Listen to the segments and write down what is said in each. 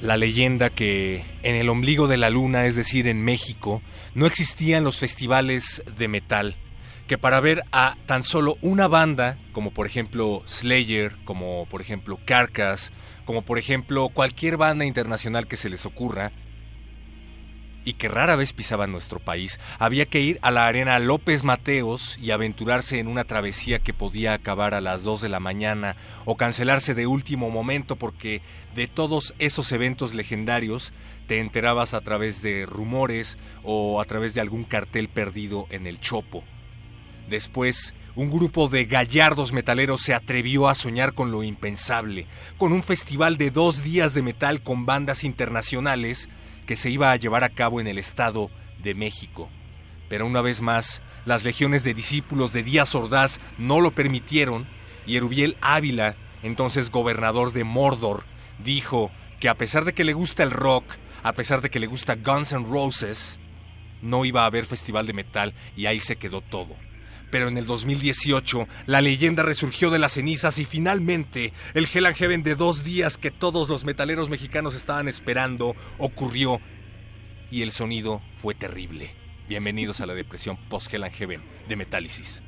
la leyenda que en el ombligo de la luna, es decir, en México, no existían los festivales de metal, que para ver a tan solo una banda, como por ejemplo Slayer, como por ejemplo Carcass, como por ejemplo cualquier banda internacional que se les ocurra, y que rara vez pisaban nuestro país, había que ir a la arena López Mateos y aventurarse en una travesía que podía acabar a las 2 de la mañana o cancelarse de último momento porque de todos esos eventos legendarios te enterabas a través de rumores o a través de algún cartel perdido en el chopo. Después, un grupo de gallardos metaleros se atrevió a soñar con lo impensable, con un festival de dos días de metal con bandas internacionales que se iba a llevar a cabo en el Estado de México. Pero una vez más, las legiones de discípulos de Díaz Ordaz no lo permitieron y Erubiel Ávila, entonces gobernador de Mordor, dijo que a pesar de que le gusta el rock, a pesar de que le gusta Guns N' Roses, no iba a haber festival de metal y ahí se quedó todo. Pero en el 2018, la leyenda resurgió de las cenizas y finalmente el Hell Heaven de dos días que todos los metaleros mexicanos estaban esperando ocurrió y el sonido fue terrible. Bienvenidos a la depresión post Hell and Heaven de Metálisis.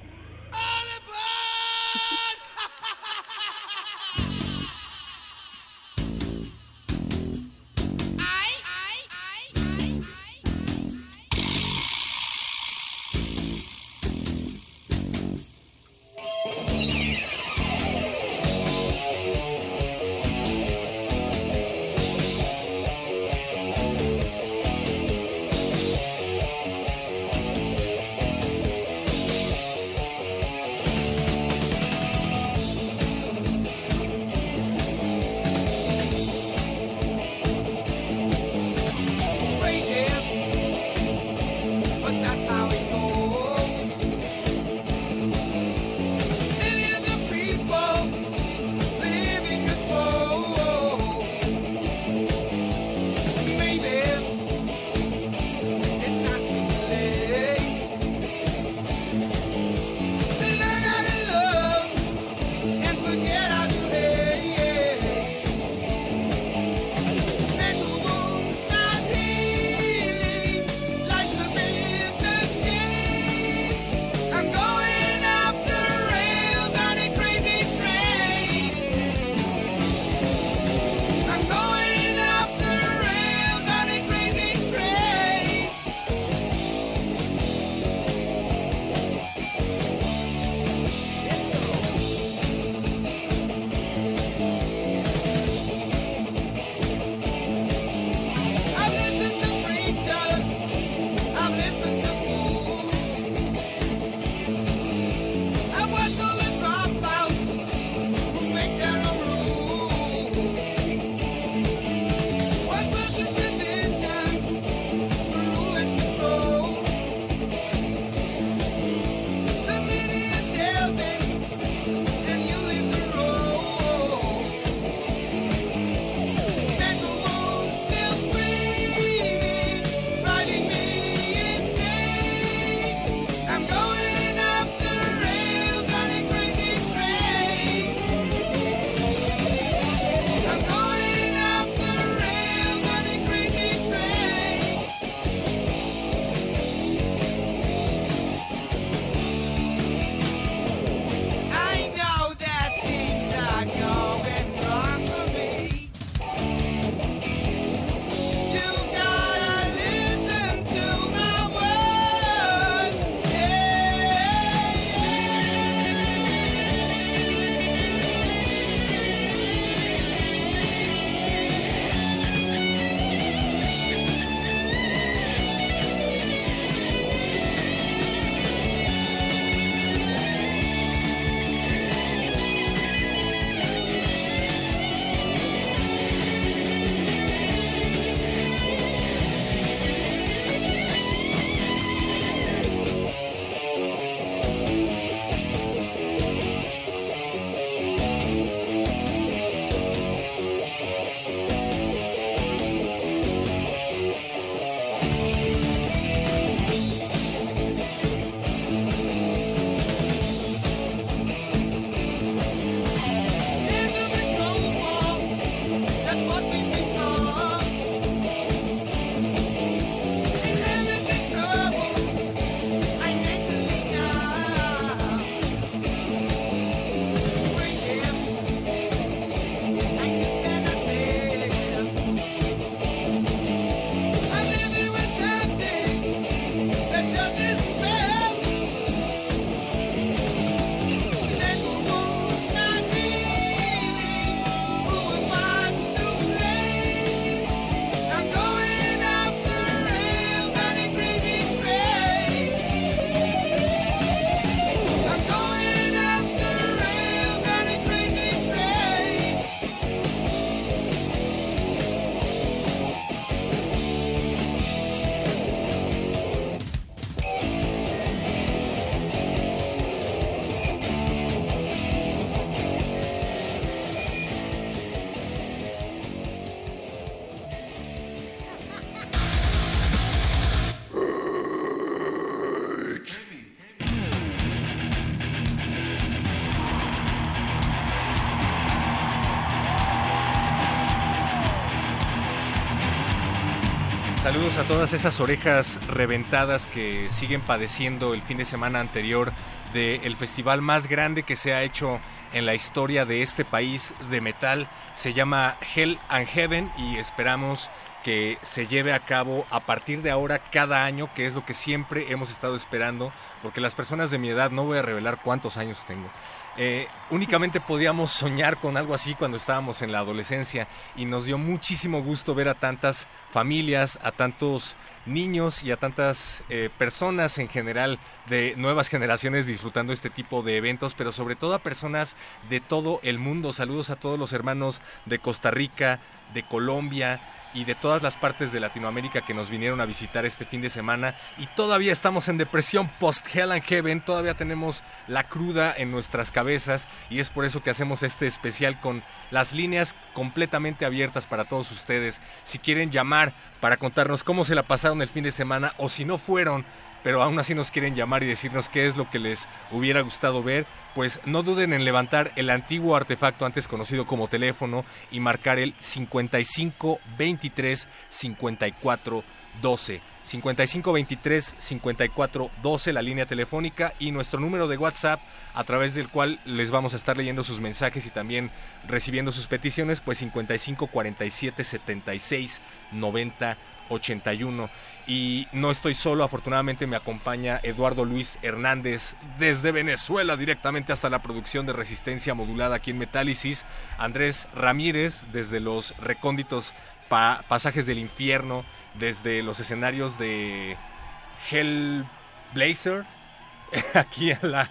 Saludos a todas esas orejas reventadas que siguen padeciendo el fin de semana anterior del festival más grande que se ha hecho en la historia de este país de metal. Se llama Hell and Heaven y esperamos que se lleve a cabo a partir de ahora cada año, que es lo que siempre hemos estado esperando, porque las personas de mi edad, no voy a revelar cuántos años tengo, eh, únicamente podíamos soñar con algo así cuando estábamos en la adolescencia y nos dio muchísimo gusto ver a tantas familias, a tantos niños y a tantas eh, personas en general de nuevas generaciones disfrutando este tipo de eventos, pero sobre todo a personas de todo el mundo. Saludos a todos los hermanos de Costa Rica, de Colombia, y de todas las partes de Latinoamérica que nos vinieron a visitar este fin de semana y todavía estamos en depresión post Hell and Heaven, todavía tenemos la cruda en nuestras cabezas y es por eso que hacemos este especial con las líneas completamente abiertas para todos ustedes. Si quieren llamar para contarnos cómo se la pasaron el fin de semana o si no fueron pero aún así nos quieren llamar y decirnos qué es lo que les hubiera gustado ver, pues no duden en levantar el antiguo artefacto antes conocido como teléfono y marcar el 55 23 54 12. 55 23 54 12 la línea telefónica y nuestro número de WhatsApp a través del cual les vamos a estar leyendo sus mensajes y también recibiendo sus peticiones pues 55 47 76 90 81. Y no estoy solo, afortunadamente me acompaña Eduardo Luis Hernández desde Venezuela, directamente hasta la producción de resistencia modulada aquí en Metálisis. Andrés Ramírez desde los recónditos pasajes del infierno, desde los escenarios de Hellblazer, aquí a la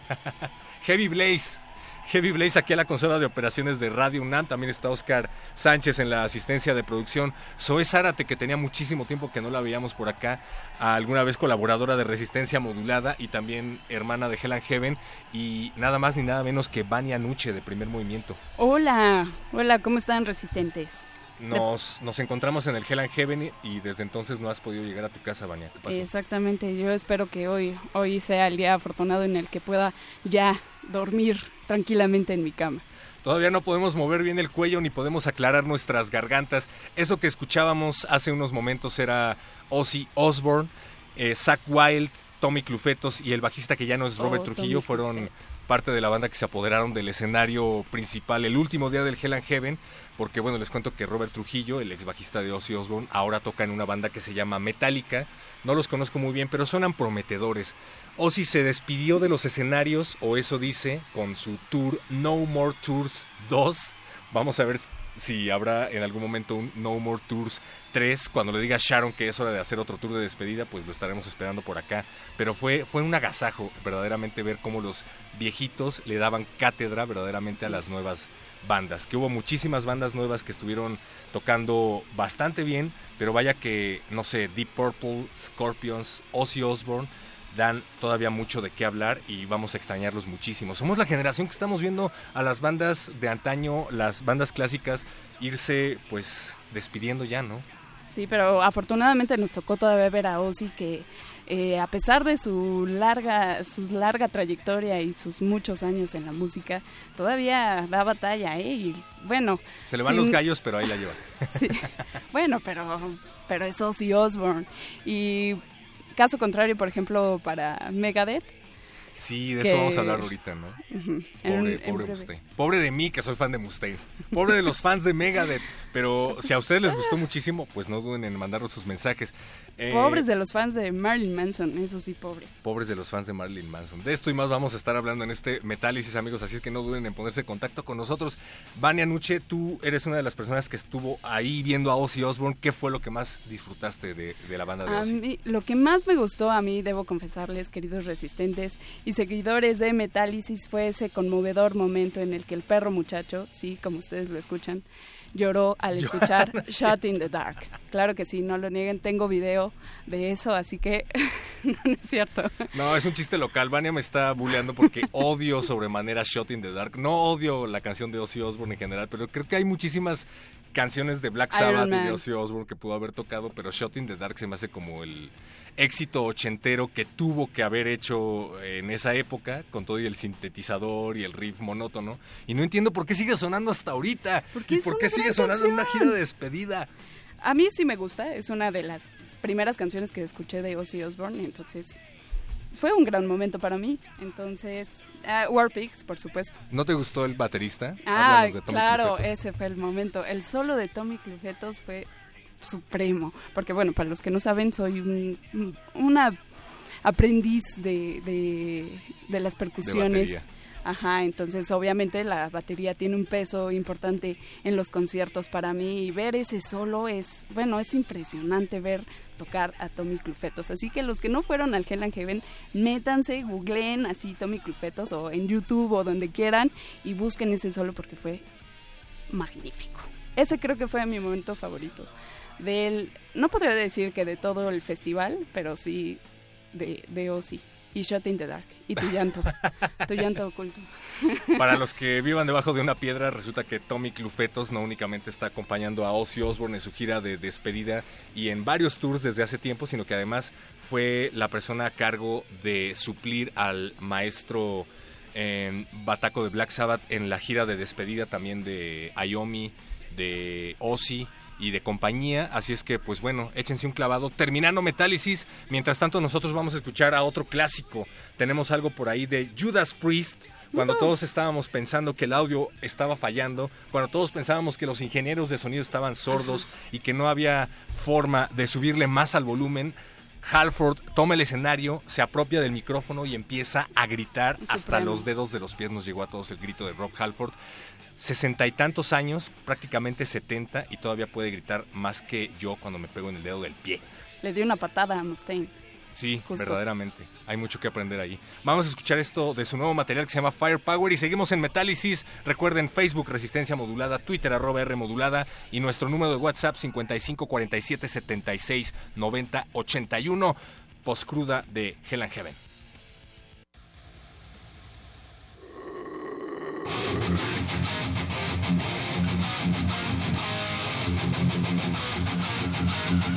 Heavy Blaze Heavy Blaze aquí a la consola de operaciones de Radio UNAM. También está Oscar Sánchez en la asistencia de producción. Zoe Zárate, que tenía muchísimo tiempo que no la veíamos por acá. Alguna vez colaboradora de Resistencia Modulada y también hermana de Helen Heaven. Y nada más ni nada menos que Vania Nuche de Primer Movimiento. Hola, hola, ¿cómo están resistentes? Nos, nos encontramos en el Hell and Heaven y desde entonces no has podido llegar a tu casa, Vania. Exactamente, yo espero que hoy, hoy sea el día afortunado en el que pueda ya dormir tranquilamente en mi cama. Todavía no podemos mover bien el cuello ni podemos aclarar nuestras gargantas. Eso que escuchábamos hace unos momentos era Ozzy Osbourne, eh, Zach Wild, Tommy Clufetos y el bajista que ya no es Robert oh, Trujillo fueron parte de la banda que se apoderaron del escenario principal el último día del Hell and Heaven, porque bueno, les cuento que Robert Trujillo, el ex bajista de Ozzy Osbourne, ahora toca en una banda que se llama Metallica. No los conozco muy bien, pero suenan prometedores. Ozzy se despidió de los escenarios, o eso dice, con su tour No More Tours 2. Vamos a ver si habrá en algún momento un No More Tours 3. Cuando le diga Sharon que es hora de hacer otro tour de despedida, pues lo estaremos esperando por acá. Pero fue, fue un agasajo verdaderamente ver cómo los viejitos le daban cátedra verdaderamente a las nuevas bandas. Que hubo muchísimas bandas nuevas que estuvieron tocando bastante bien, pero vaya que, no sé, Deep Purple, Scorpions, Ozzy Osbourne dan todavía mucho de qué hablar y vamos a extrañarlos muchísimo. Somos la generación que estamos viendo a las bandas de antaño, las bandas clásicas, irse pues despidiendo ya, ¿no? Sí, pero afortunadamente nos tocó todavía ver a Ozzy que eh, a pesar de su larga, su larga trayectoria y sus muchos años en la música, todavía da batalla, ¿eh? Y bueno. Se le van los gallos, pero ahí la lleva. Sí. Bueno, pero, pero es Ozzy Osbourne. Y Caso contrario, por ejemplo, para Megadeth. Sí, de eso vamos a hablar ahorita, ¿no? Pobre, pobre Mustaine. Pobre de mí, que soy fan de Mustaine. Pobre de los fans de Megadeth. Pero si a ustedes les gustó muchísimo, pues no duden en mandarnos sus mensajes. Eh, pobres de los fans de Marilyn Manson, eso sí, pobres. Pobres de los fans de Marilyn Manson. De esto y más vamos a estar hablando en este Metálisis, amigos, así es que no duden en ponerse en contacto con nosotros. Vania Nuche, tú eres una de las personas que estuvo ahí viendo a Ozzy Osbourne. ¿Qué fue lo que más disfrutaste de, la banda de Ozzy? A mí, lo que más me gustó a mí, debo confesarles, queridos resistentes y seguidores de Metálisis, fue ese conmovedor momento en el que el perro muchacho, sí, como ustedes lo escuchan, lloró al escuchar Shot in the Dark. Claro que sí, no lo nieguen, tengo video de eso, así que no, es cierto. No, es un chiste local. Vania me está bulleando porque odio sobremanera Shot in the Dark. No odio la canción de Ozzy Osbourne en general, pero creo que hay muchísimas canciones de Black Sabbath y de Ozzy Osbourne que pudo haber tocado, pero Shot in the Dark se me hace como el éxito ochentero que tuvo que haber hecho en esa época, con todo y el sintetizador y el riff monótono. Y no entiendo por qué sigue sonando hasta ahorita. y por qué sigue sonando en una gira de despedida. A mí sí me gusta, es una de las primeras canciones que escuché de Ozzy Osbourne, entonces fue un gran momento para mí. Entonces, uh, Warpix, por supuesto. ¿No te gustó el baterista? Ah, claro, ese fue el momento. El solo de Tommy Clufetos fue supremo, porque bueno, para los que no saben, soy un, una aprendiz de, de, las percusiones. Ajá, entonces obviamente la batería tiene un peso importante en los conciertos para mí y ver ese solo es, bueno, es impresionante ver tocar a Tommy Clufetos. Así que los que no fueron al Hell and Heaven, métanse, googleen así Tommy Clufetos o en YouTube o donde quieran y busquen ese solo porque fue magnífico. Ese creo que fue mi momento favorito del, no podría decir que de todo el festival, pero sí de, de Ozzy y Shot in the Dark. Y tu llanto, tu llanto oculto. Para los que vivan debajo de una piedra, resulta que Tommy Clufetos no únicamente está acompañando a Ozzy Osbourne en su gira de despedida y en varios tours desde hace tiempo, sino que además fue la persona a cargo de suplir al maestro en Bataco de Black Sabbath en la gira de despedida también de Ayomi, de Ozzy y de compañía. Así es que, pues bueno, échense un clavado. Terminando Metálisis, mientras tanto nosotros vamos a escuchar a otro clásico. Tenemos algo por ahí de Judas Priest. Cuando todos estábamos pensando que el audio estaba fallando, cuando todos pensábamos que los ingenieros de sonido estaban sordos y que no había forma de subirle más al volumen, Halford toma el escenario, se apropia del micrófono y empieza a gritar hasta los dedos de los pies. Nos llegó a todos el grito de Rob Halford sesenta y tantos años, prácticamente setenta, y todavía puede gritar más que yo cuando me pego en el dedo del pie. Le dio una patada a Mustaine. Sí, verdaderamente. Hay mucho que aprender ahí. Vamos a escuchar esto de su nuevo material que se llama Firepower y seguimos en Metálisis. Recuerden Facebook Resistencia Modulada, Twitter arroba R Modulada y nuestro número de WhatsApp 55 47 76 90 81. Postcruda de Hell and Heaven. Mm-hmm.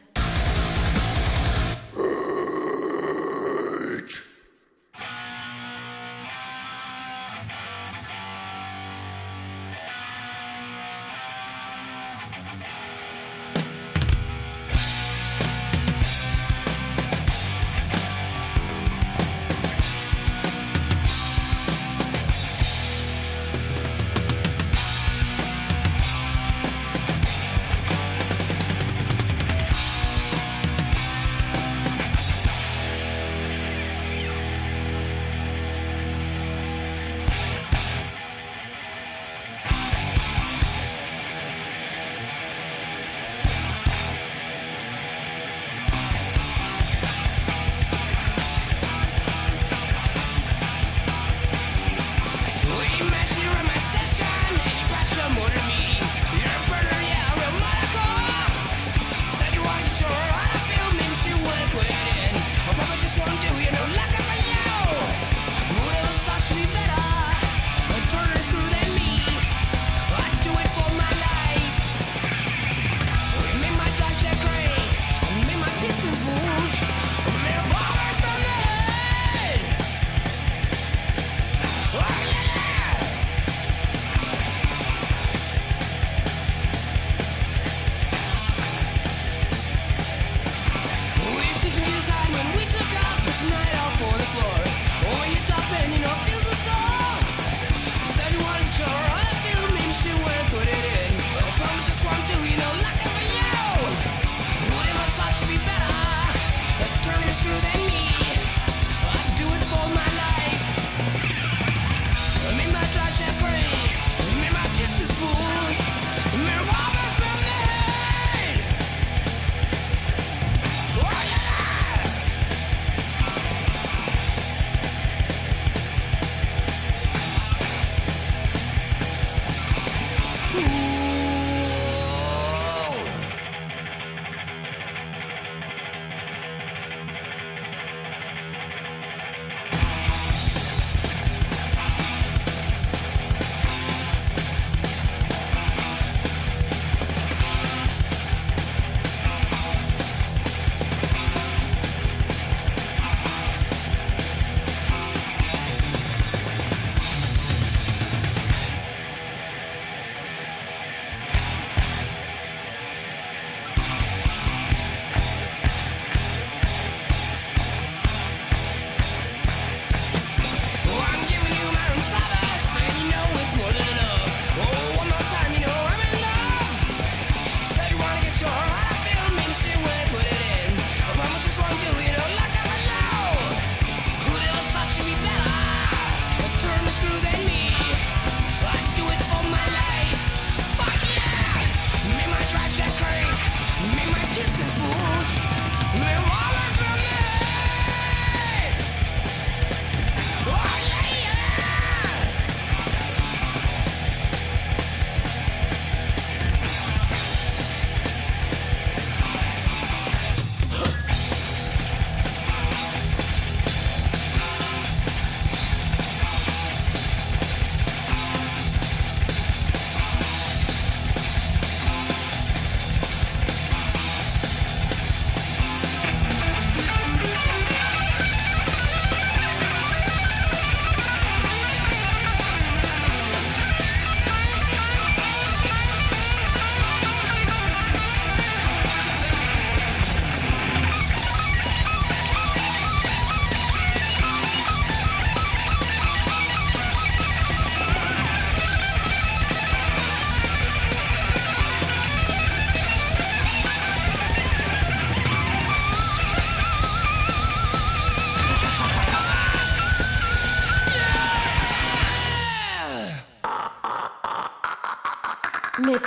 night out for the floor.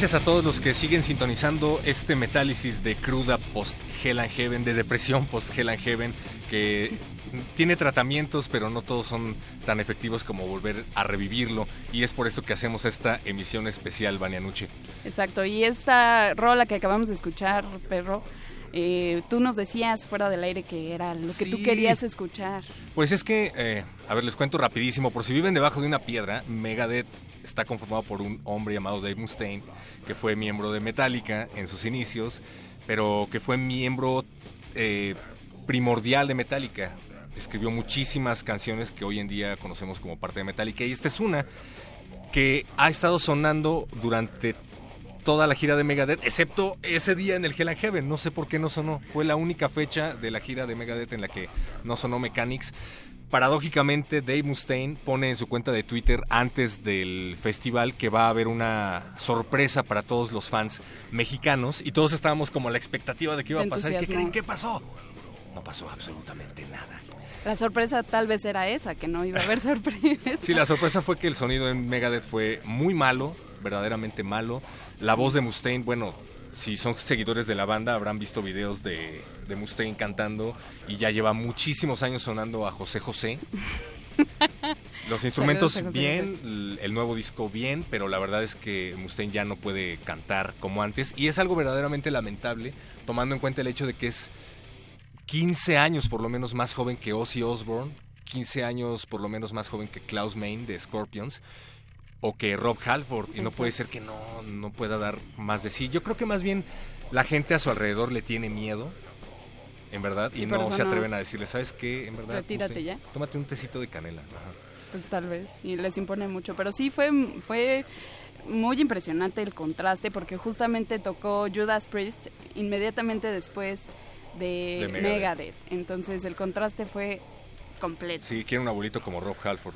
Gracias a todos los que siguen sintonizando este metálisis de cruda post Hell and Heaven, de depresión post Hell and Heaven, que tiene tratamientos, pero no todos son tan efectivos como volver a revivirlo. Y es por eso que hacemos esta emisión especial, Nuche. Exacto, y esta rola que acabamos de escuchar, perro, eh, tú nos decías fuera del aire que era lo que tú querías escuchar. Pues es que, eh, a ver, les cuento rapidísimo. Por si viven debajo de una piedra, Megadeth está conformado por un hombre llamado Dave Mustaine, que fue miembro de Metallica en sus inicios, pero que fue miembro eh, primordial de Metallica. Escribió muchísimas canciones que hoy en día conocemos como parte de Metallica. Y esta es una que ha estado sonando durante toda la gira de Megadeth, excepto ese día en el Hell and Heaven. No sé por qué no sonó. Fue la única fecha de la gira de Megadeth en la que no sonó Mechanics. Paradójicamente, Dave Mustaine pone en su cuenta de Twitter antes del festival que va a haber una sorpresa para todos los fans mexicanos y todos estábamos como a la expectativa de qué iba a pasar. ¿Qué creen? ¿Qué pasó? No pasó absolutamente nada. La sorpresa tal vez era esa, que no iba a haber sorpresa. Sí, la sorpresa fue que el sonido en Megadeth fue muy malo, verdaderamente malo. La voz de Mustaine, bueno, si son seguidores de la banda habrán visto videos de, de Mustaine cantando y ya lleva muchísimos años sonando a José José. Los instrumentos Saludos a José bien, el nuevo disco bien, pero la verdad es que Mustaine ya no puede cantar como antes y es algo verdaderamente lamentable tomando en cuenta el hecho de que es 15 años por lo menos más joven que Ozzy Osbourne, 15 años por lo menos más joven que Klaus Main de Scorpions o que Rob Halford y no puede ser que no, no pueda dar más de sí. Yo creo que más bien la gente a su alrededor le tiene miedo, en verdad, y, no se atreven a decirle, ¿sabes qué? En verdad, Retírate no sé, ya. Tómate un tecito de canela. Ajá. Pues tal vez, y les impone mucho. Pero sí fue, fue muy impresionante el contraste, porque justamente tocó Judas Priest inmediatamente después de, De Megadeth. Megadeth. Entonces el contraste fue completo. Sí, quiero un abuelito como Rob Halford.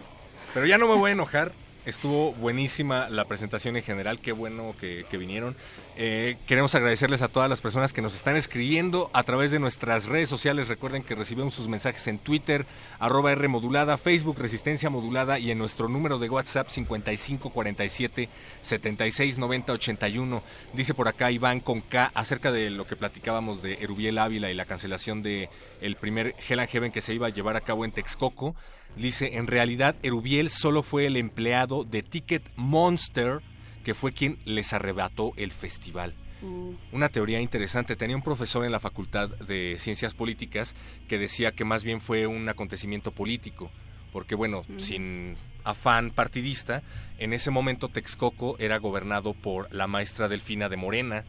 Pero ya no me voy a enojar. Estuvo buenísima la presentación en general, qué bueno que, vinieron. Eh, queremos agradecerles a todas las personas que nos están escribiendo a través de nuestras redes sociales. Recuerden que recibimos sus mensajes en Twitter, arroba R modulada, Facebook Resistencia Modulada y en nuestro número de WhatsApp 5547 769081. Dice por acá Iván con K acerca de lo que platicábamos de Erubiel Ávila y la cancelación de el primer Hell and Heaven que se iba a llevar a cabo en Texcoco. Dice, en realidad Erubiel solo fue el empleado de Ticket Monster que fue quien les arrebató el festival. Uh, Una teoría interesante. Tenía un profesor en la Facultad de Ciencias Políticas que decía que más bien fue un acontecimiento político. Porque, bueno, sin afán partidista, en ese momento Texcoco era gobernado por la maestra Delfina de Morena,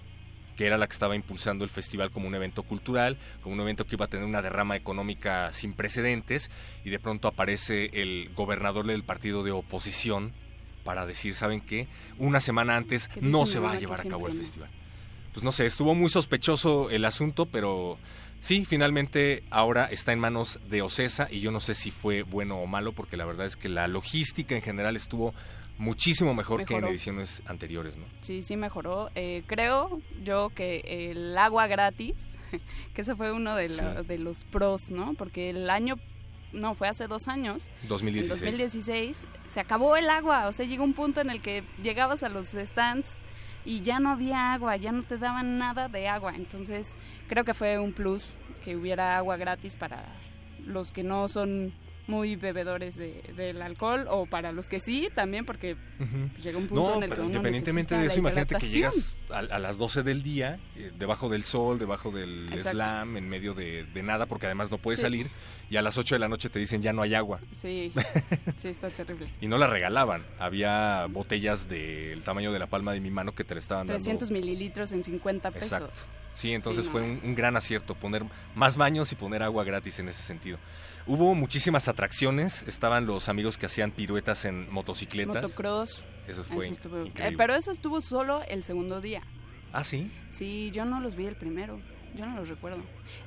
que era la que estaba impulsando el festival como un evento cultural, como un evento que iba a tener una derrama económica sin precedentes, y de pronto aparece el gobernador del partido de oposición para decir, ¿saben qué? Una semana antes no se va a llevar a cabo el festival pues no sé, estuvo muy sospechoso el asunto, pero sí, finalmente ahora está en manos de Ocesa y yo no sé si fue bueno o malo, porque la verdad es que la logística en general estuvo muchísimo mejor que en ediciones anteriores, ¿no? sí, sí mejoró. Eh, creo yo que el agua gratis, que ese fue uno de, la- Sí. de los pros, ¿no? Porque el año, no, fue hace dos años, 2016. En 2016 se acabó el agua, o sea, llegó un punto en el que llegabas a los stands y ya no había agua, ya no te daban nada de agua. Entonces, creo que fue un plus que hubiera agua gratis para los que no son muy bebedores de- del alcohol o para los que sí también, porque pues, llega un punto No, en el que uno independientemente de eso, imagínate que llegas a, a las 12 del día, eh, debajo del sol, debajo del Exacto. slam, en medio de, de nada, porque además no puedes Sí. salir, y a las 8 de la noche te dicen ya no hay agua. Sí, sí, está terrible. Y no la regalaban. Había botellas del tamaño de la palma de mi mano que te la estaban dando. 300 mililitros en 50 pesos. Exacto. Sí, entonces Sí, fue un, un gran acierto poner más baños y poner agua gratis en ese sentido. Hubo muchísimas atracciones, estaban los amigos que hacían piruetas en motocicletas. Motocross. Eso fue eso estuvo- increíble. eh, pero eso estuvo solo el segundo día. Ah, sí. Sí, yo no los vi el primero. Yo no los recuerdo.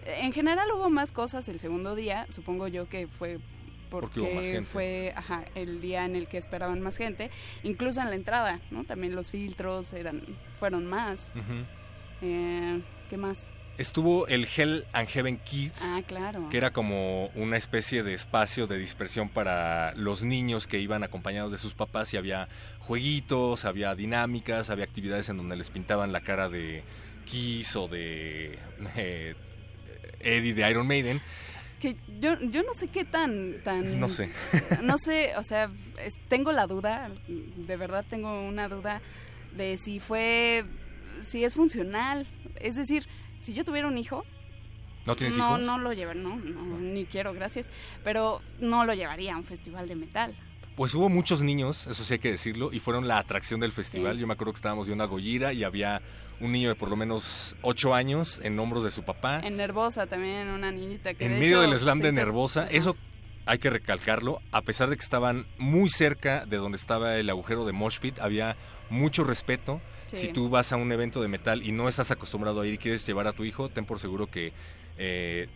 Eh, En general hubo más cosas el segundo día. Supongo yo que fue Porque porque, hubo más gente. fue ajá, el día en el que esperaban más gente. Incluso en la entrada, ¿no? También los filtros eran fueron más. Ujú. Eh, ¿Qué más? Estuvo el Hell and Heaven Kids. Ah, claro. que era como una especie de espacio de dispersión para los niños que iban acompañados de sus papás y había jueguitos, había dinámicas, había actividades en donde les pintaban la cara de Kiss o de eh, Eddie de Iron Maiden. Que yo, yo no sé qué tan, tan... No sé. No sé, o sea, es- tengo la duda, de verdad tengo una duda de si fue, si es funcional. Es decir, si yo tuviera un hijo, ¿No tienes no, hijos? no lo llevaría, no, no, ni quiero, gracias, pero no lo llevaría a un festival de metal. Pues hubo muchos niños, eso sí hay que decirlo, y fueron la atracción del festival. Sí. Yo me acuerdo que estábamos viendo a Gojira y había un niño de por lo menos 8 años en hombros de su papá. En Nervosa también, una niñita que en de medio hecho del slam de Nervosa. Eso hay que recalcarlo, a pesar de que estaban muy cerca de donde estaba el agujero de Mosh Pit, había mucho respeto. Sí. Si tú vas a un evento de metal y no estás acostumbrado a ir y quieres llevar a tu hijo, ten por seguro que eh,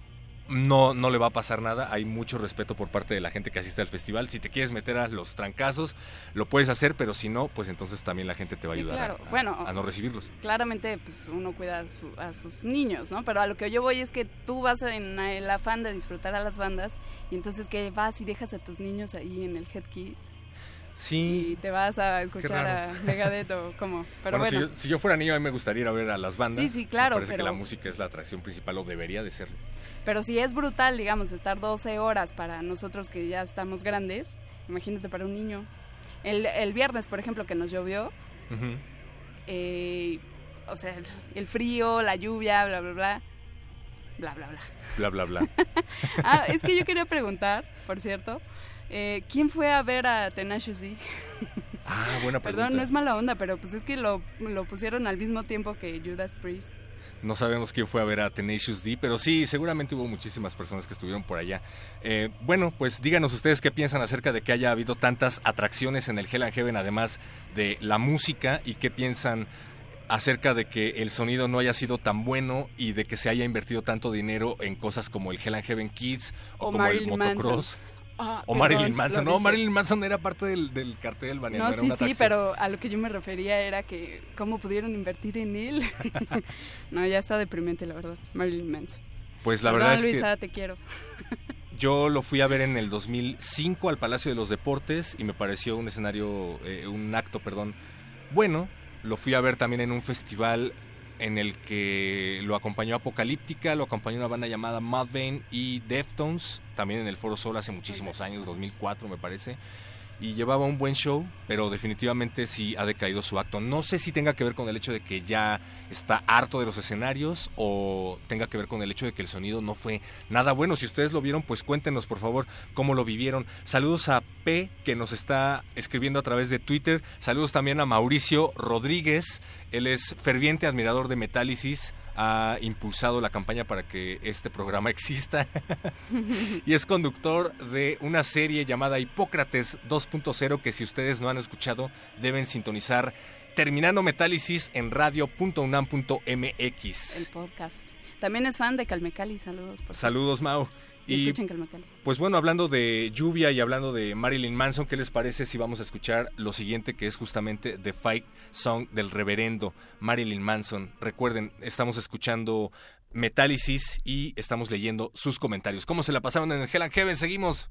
no, no le va a pasar nada. Hay mucho respeto por parte de la gente que asiste al festival. Si te quieres meter a los trancazos, lo puedes hacer, pero si no, pues entonces también la gente te va a Sí, ayudar a- claro. a, Bueno, a no recibirlos. claramente pues uno cuida a, su- a sus niños, ¿no? Pero a lo que yo voy es que tú vas en el afán de disfrutar a las bandas y entonces que vas y dejas a tus niños ahí en el Head Kids Sí. y te vas a escuchar a Megadeth o como, pero bueno, bueno, Si, yo, si yo fuera niño, a mí me gustaría ir a ver a las bandas. Sí, sí, claro, Me parece que pero- la música es la atracción principal o debería de serlo. pero si es brutal, digamos, estar 12 horas para nosotros que ya estamos grandes, imagínate para un niño. El, el viernes, por ejemplo, que nos llovió, Ujú. eh, o sea, el, el frío, la lluvia, bla, bla, bla, bla, bla, bla. Bla, bla, bla. Ah, es que yo quería preguntar, por cierto, eh, ¿quién fue a ver a Tenacious D? Ah, buena pregunta. Perdón, no es mala onda, pero pues es que lo, lo pusieron al mismo tiempo que Judas Priest. No sabemos quién fue a ver a Tenacious D, pero sí, seguramente hubo muchísimas personas que estuvieron por allá. Eh, bueno, pues díganos ustedes qué piensan acerca de que haya habido tantas atracciones en el Hell and Heaven, además de la música, y qué piensan acerca de que el sonido no haya sido tan bueno y de que se haya invertido tanto dinero en cosas como el Hell and Heaven Kids o, O como el motocross. Ah, O perdón, Marilyn Manson. No. Marilyn Manson era parte del, del cartel baneado. No, era sí, una sí, pero a lo que yo me refería era que cómo pudieron invertir en él. no, ya está deprimente, la verdad. Marilyn Manson. Pues la Perdón, verdad es que... Luisa, te quiero. Yo lo fui a ver en el 2005 al Palacio de los Deportes y me pareció un escenario, eh, un acto, perdón, bueno. Lo fui a ver también en un festival en el que lo acompañó Apocalíptica, lo acompañó una banda llamada Mudvayne y Deftones, también en el Foro Sol hace muchísimos años, 2004 me parece. Y llevaba un buen show, pero definitivamente sí ha decaído su acto. No sé si tenga que ver con el hecho de que ya está harto de los escenarios o tenga que ver con el hecho de que el sonido no fue nada bueno. Si ustedes lo vieron, pues cuéntenos por favor cómo lo vivieron. Saludos a P que nos está escribiendo a través de Twitter. Saludos también a Mauricio Rodríguez. Él es ferviente admirador de Metálisis. Ha impulsado la campaña para que este programa exista y es conductor de una serie llamada Hipócrates 2.0 que si ustedes no han escuchado deben sintonizar terminando Metálisis en El radio.unam.mx. podcast. También es fan de Calmecali, saludos. por Saludos Mau. Y pues bueno, hablando de lluvia y hablando de Marilyn Manson, ¿qué les parece si vamos a escuchar lo siguiente que es justamente The Fight Song del reverendo Marilyn Manson? Recuerden, estamos escuchando Metálisis y estamos leyendo sus comentarios. ¿Cómo se la pasaron en el Hell and Heaven? Seguimos.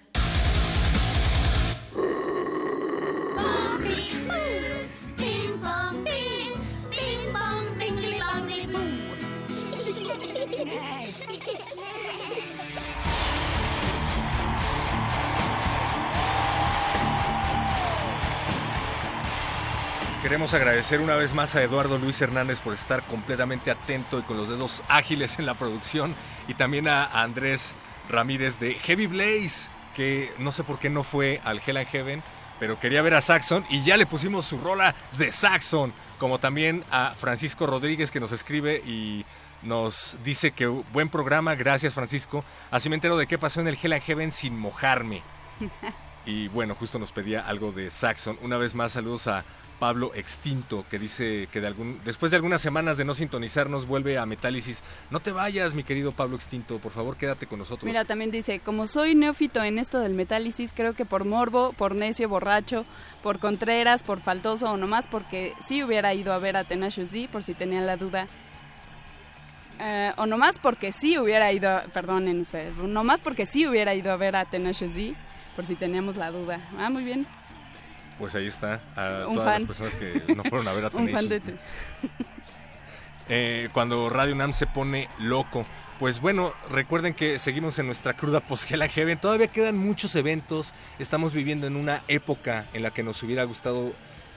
Queremos agradecer una vez más a Eduardo Luis Hernández por estar completamente atento y con los dedos ágiles en la producción y también a Andrés Ramírez de Heavy Blaze, que no sé por qué no fue al Hell and Heaven, pero quería ver a Saxon y ya le pusimos su rola de Saxon, como también a Francisco Rodríguez que nos escribe y nos dice que buen programa, gracias Francisco. Así me entero de qué pasó en el Hell and Heaven sin mojarme. Y bueno, justo nos pedía algo de Saxon. Una vez más, saludos a Pablo Extinto, que dice que de algún, después de algunas semanas de no sintonizarnos vuelve a Metálisis. No te vayas, mi querido Pablo Extinto, por favor quédate con nosotros. Mira, también dice, como soy neófito en esto del metálisis, creo que por morbo, por necio, borracho, por contreras, por faltoso o nomás porque sí hubiera ido a ver a Tenacious D, por si tenían la duda. Eh, o nomás porque sí hubiera ido, a- nomás porque sí hubiera ido a ver a Tenacious D, por si teníamos la duda. Ah, muy bien. Pues ahí está, a Un todas fan. las personas que no fueron a ver a Un fan de... Eh, cuando Radio Nam se pone loco. Pues bueno, recuerden que seguimos en nuestra cruda and Heaven. Todavía quedan muchos eventos. Estamos viviendo en una época en la que nos hubiera gustado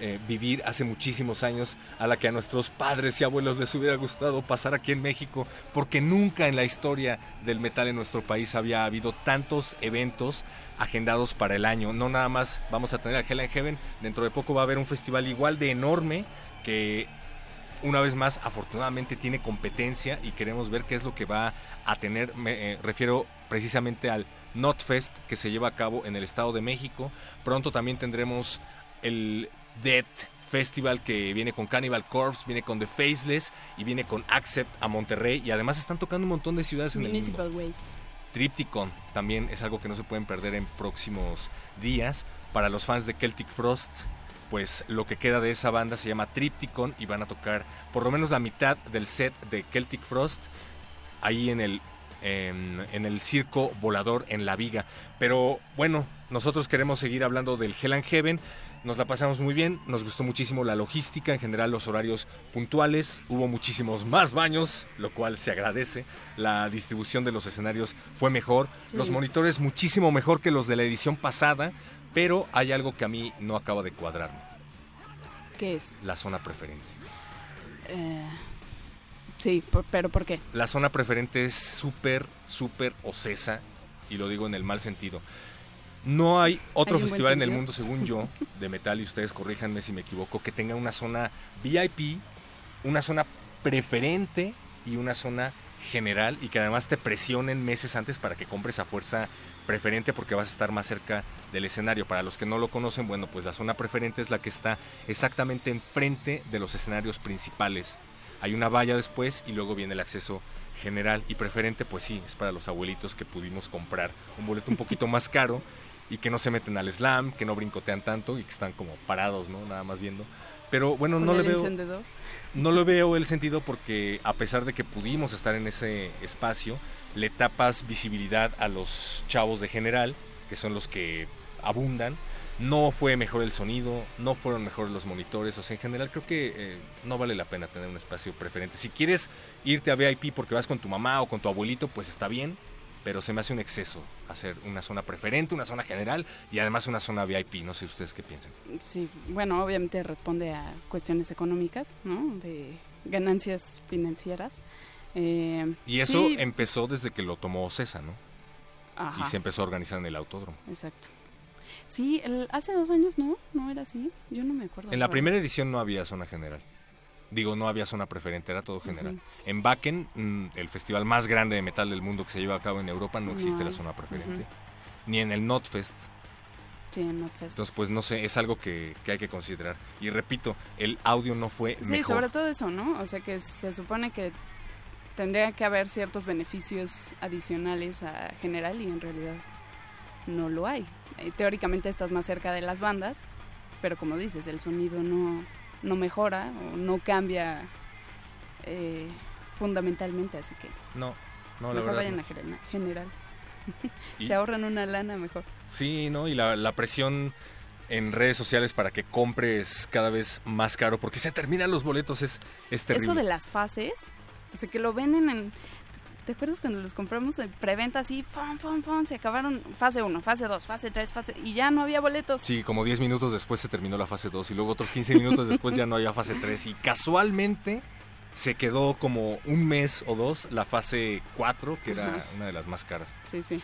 eh, vivir hace muchísimos años, a la que a nuestros padres y abuelos les hubiera gustado pasar aquí en México, porque nunca en la historia del metal en nuestro país había habido tantos eventos agendados para el año. No nada más vamos a tener a Hell and Heaven, dentro de poco va a haber un festival igual de enorme que una vez más, afortunadamente tiene competencia y queremos ver qué es lo que va a tener. Me eh, refiero precisamente al NotFest que se lleva a cabo en el Estado de México. Pronto también tendremos el Death Festival que viene con Cannibal Corpse, viene con The Faceless y viene con Accept a Monterrey. Y además están tocando un montón de ciudades en el mundo. Municipal Waste. Tripticon también es algo que no se pueden perder en próximos días. Para los fans de Celtic Frost, pues lo que queda de esa banda se llama Tripticon y van a tocar por lo menos la mitad del set de Celtic Frost ahí en el en, en el circo volador en la viga. Pero bueno, nosotros queremos seguir hablando del Hell and Heaven. Nos la pasamos muy bien, nos gustó muchísimo la logística, en general los horarios puntuales, hubo muchísimos más baños, lo cual se agradece. La distribución de los escenarios fue mejor, Sí. los monitores muchísimo mejor que los de la edición pasada, pero hay algo que a mí no acaba de cuadrarme, ¿Qué es? la zona preferente. Eh, sí, por- pero ¿por qué? La zona preferente es súper, súper ocesa, y lo digo en el mal sentido. No hay otro ¿Hay un buen festival en el mundo, según yo, de metal, y ustedes corríjanme si me equivoco, que tenga una zona VIP, una zona preferente y una zona general, y que además te presionen meses antes para que compres a fuerza preferente porque vas a estar más cerca del escenario. Para los que no lo conocen, bueno, pues la zona preferente es la que está exactamente enfrente de los escenarios principales. Hay una valla después y luego viene el acceso general y preferente, pues sí, es para los abuelitos que pudimos comprar un boleto un poquito más caro y que no se meten al slam, que no brincotean tanto y que están como parados, ¿no? Nada más viendo. Pero bueno, ¿Con no le veo encendedor? no lo veo el sentido porque a pesar de que pudimos estar en ese espacio, le tapas visibilidad a los chavos de general, que son los que abundan. No fue mejor el sonido, no fueron mejores los monitores, o sea, en general creo que eh, no vale la pena tener un espacio preferente. Si quieres irte a VIP porque vas con tu mamá o con tu abuelito, pues está bien, pero se me hace un exceso hacer una zona preferente, una zona general y además una zona VIP. No sé ustedes qué piensan. Sí, bueno, obviamente responde a cuestiones económicas, ¿no? De ganancias financieras. Eh, Y eso sí, empezó desde que lo tomó César, ¿no? Ajá. Y se empezó a organizar en el autódromo. Exacto. Sí, el- hace dos años no, no era así. Yo no me acuerdo. En la primera edición no había zona general. Digo, no había zona preferente, era todo general. En Wacken, mm, el festival más grande de metal del mundo que se lleva a cabo en Europa, no existe No la zona preferente. Ni en el Notfest. Sí, en Notfest. Entonces, pues no sé, es algo que, que hay que considerar. Y repito, el audio no fue Sí, mejor. sobre todo eso, ¿no? O sea que se supone que tendría que haber ciertos beneficios adicionales a general y en realidad no lo hay. Eh, teóricamente estás más cerca de las bandas, pero como dices, el sonido no, no mejora o no cambia eh, fundamentalmente, así que No, no, la mejor verdad. vayan no. a general. Y- Se ahorran una lana mejor. Sí, ¿no? Y la, la presión en redes sociales para que compres cada vez más caro, porque se terminan los boletos, es, es terrible. Eso de las fases, o sea, que lo venden en... ¿Te acuerdas cuando los compramos en preventa así? ¡Fum, fum, fum! Se acabaron fase 1, fase 2, fase 3, fase... Y ya no había boletos. Sí, como 10 minutos después se terminó la fase 2 y luego otros 15 minutos después ya no había fase 3 y casualmente se quedó como un mes o dos la fase 4, que era Ajá. una de las más caras. Sí, sí.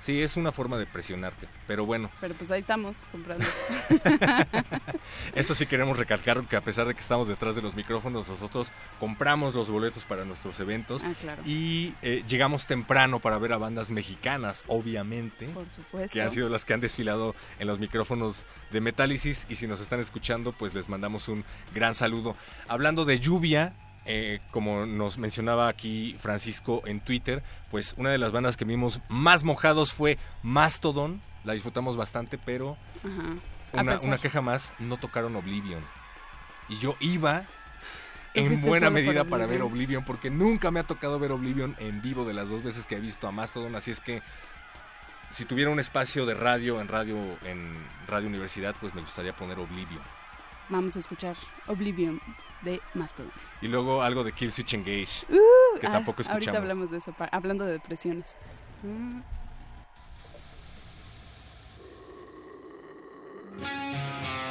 Sí, es una forma de presionarte, pero bueno, Pero pues ahí estamos comprando. eso sí queremos recalcar que a pesar de que estamos detrás de los micrófonos, nosotros compramos los boletos para nuestros eventos Ah, claro. y eh, llegamos temprano para ver a bandas mexicanas, obviamente. Por supuesto. que han sido las que han desfilado en los micrófonos de Metálisis y si nos están escuchando pues les mandamos un gran saludo. Hablando de lluvia, eh, como nos mencionaba aquí Francisco en Twitter, pues una de las bandas que vimos más mojados fue Mastodon, la disfrutamos bastante, pero una, una queja más, no tocaron Oblivion. Y yo iba en buena medida para ver Oblivion. Oblivion, porque nunca me ha tocado ver Oblivion en vivo de las dos veces que he visto a Mastodon, así es que si tuviera un espacio de radio en radio en Radio Universidad, pues me gustaría poner Oblivion. Vamos a escuchar Oblivion de Mastodon. Y luego algo de Kill Switch Engage, Uh, que ah, tampoco escuchamos. Ahorita hablamos de eso, hablando de depresiones. Mm. Thank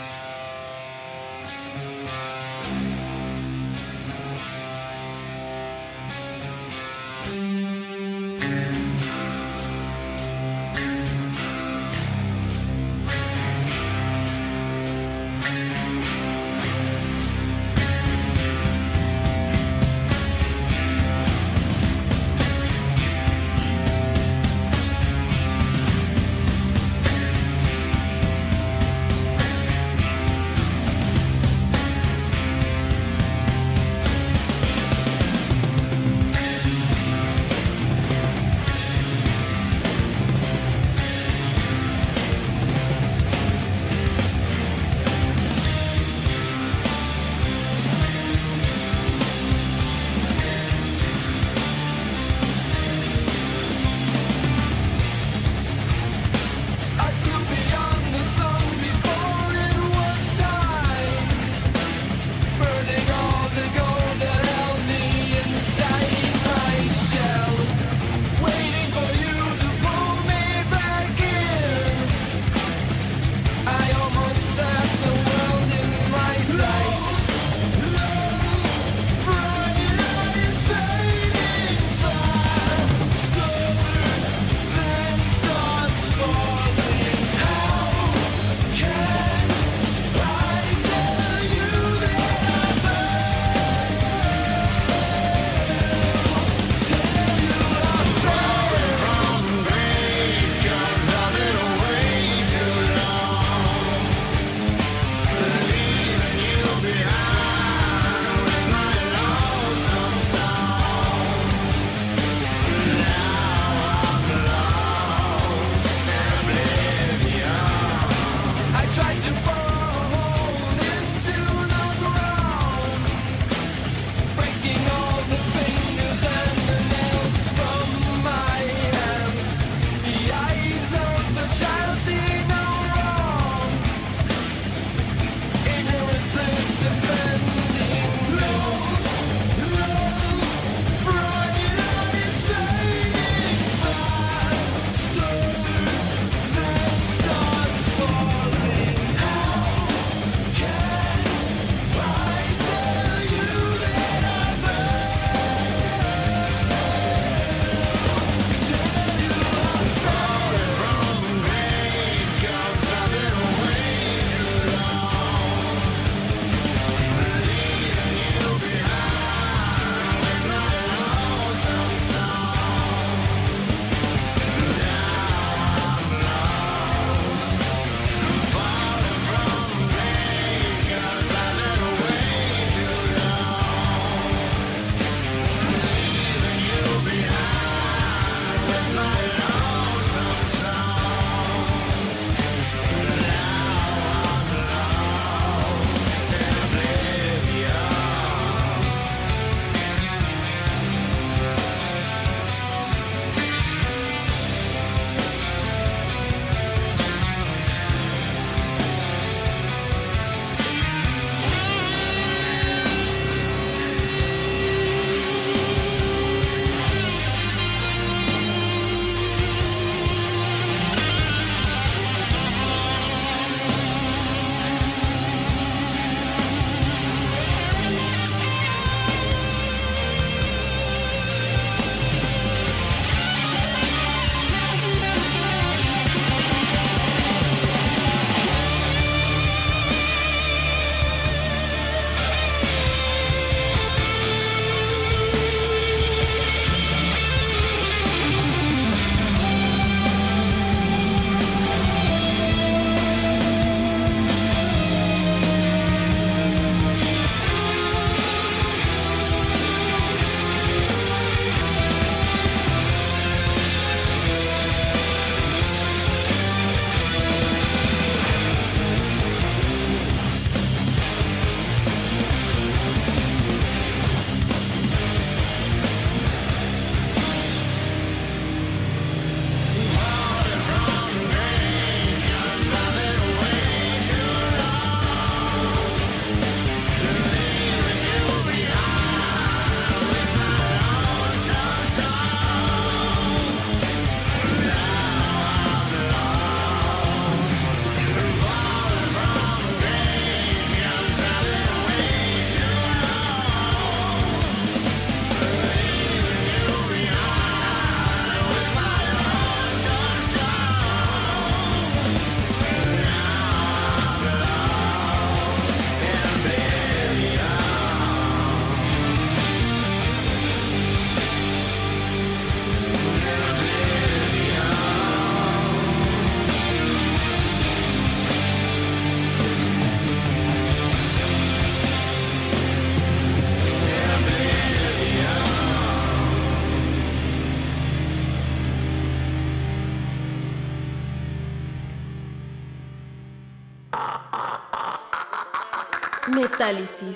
Metálisis.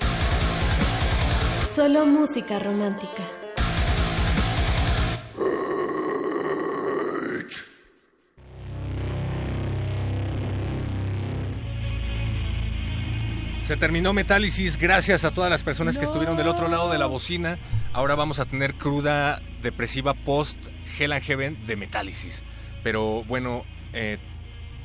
Solo música romántica. Se terminó Metálisis, gracias a todas las personas que estuvieron del otro lado de la bocina. Ahora vamos a tener cruda depresiva post Hell and Heaven de Metálisis. Pero bueno, eh,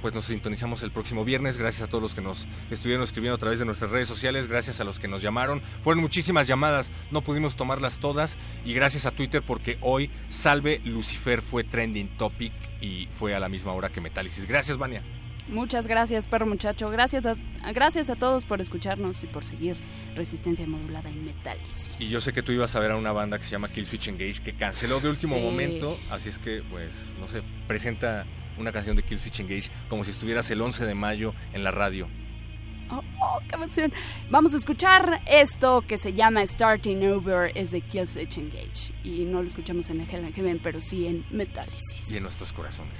pues nos sintonizamos el próximo viernes. Gracias a todos los que nos estuvieron escribiendo a través de nuestras redes sociales. Gracias a los que nos llamaron. Fueron muchísimas llamadas, no pudimos tomarlas todas. Y gracias a Twitter porque hoy Salve Lucifer fue trending topic y fue a la misma hora que Metálisis. Gracias, Vania. Muchas gracias, perro muchacho. Gracias a, gracias a todos por escucharnos y por seguir Resistencia Modulada en Metálisis. Y yo sé que tú ibas a ver a una banda que se llama Killswitch Engage que canceló de último Sí. momento, así es que, pues, no sé, presenta una canción de Killswitch Engage como si estuvieras el 11 de mayo en la radio. Oh, oh, qué emoción. Vamos a escuchar esto que se llama Starting Over, es de Killswitch Engage. Y no lo escuchamos en el Hell and Heaven, pero sí en Metálisis. y en nuestros corazones.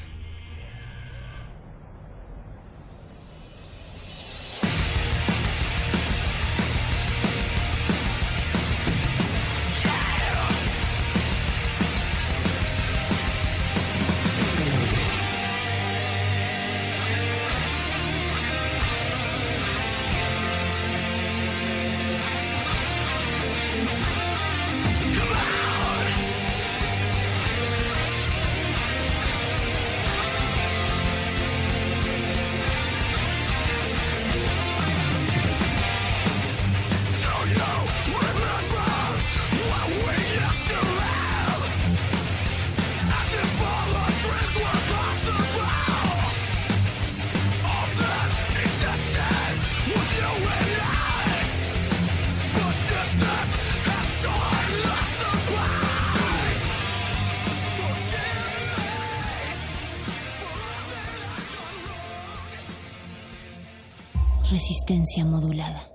Resistencia modulada.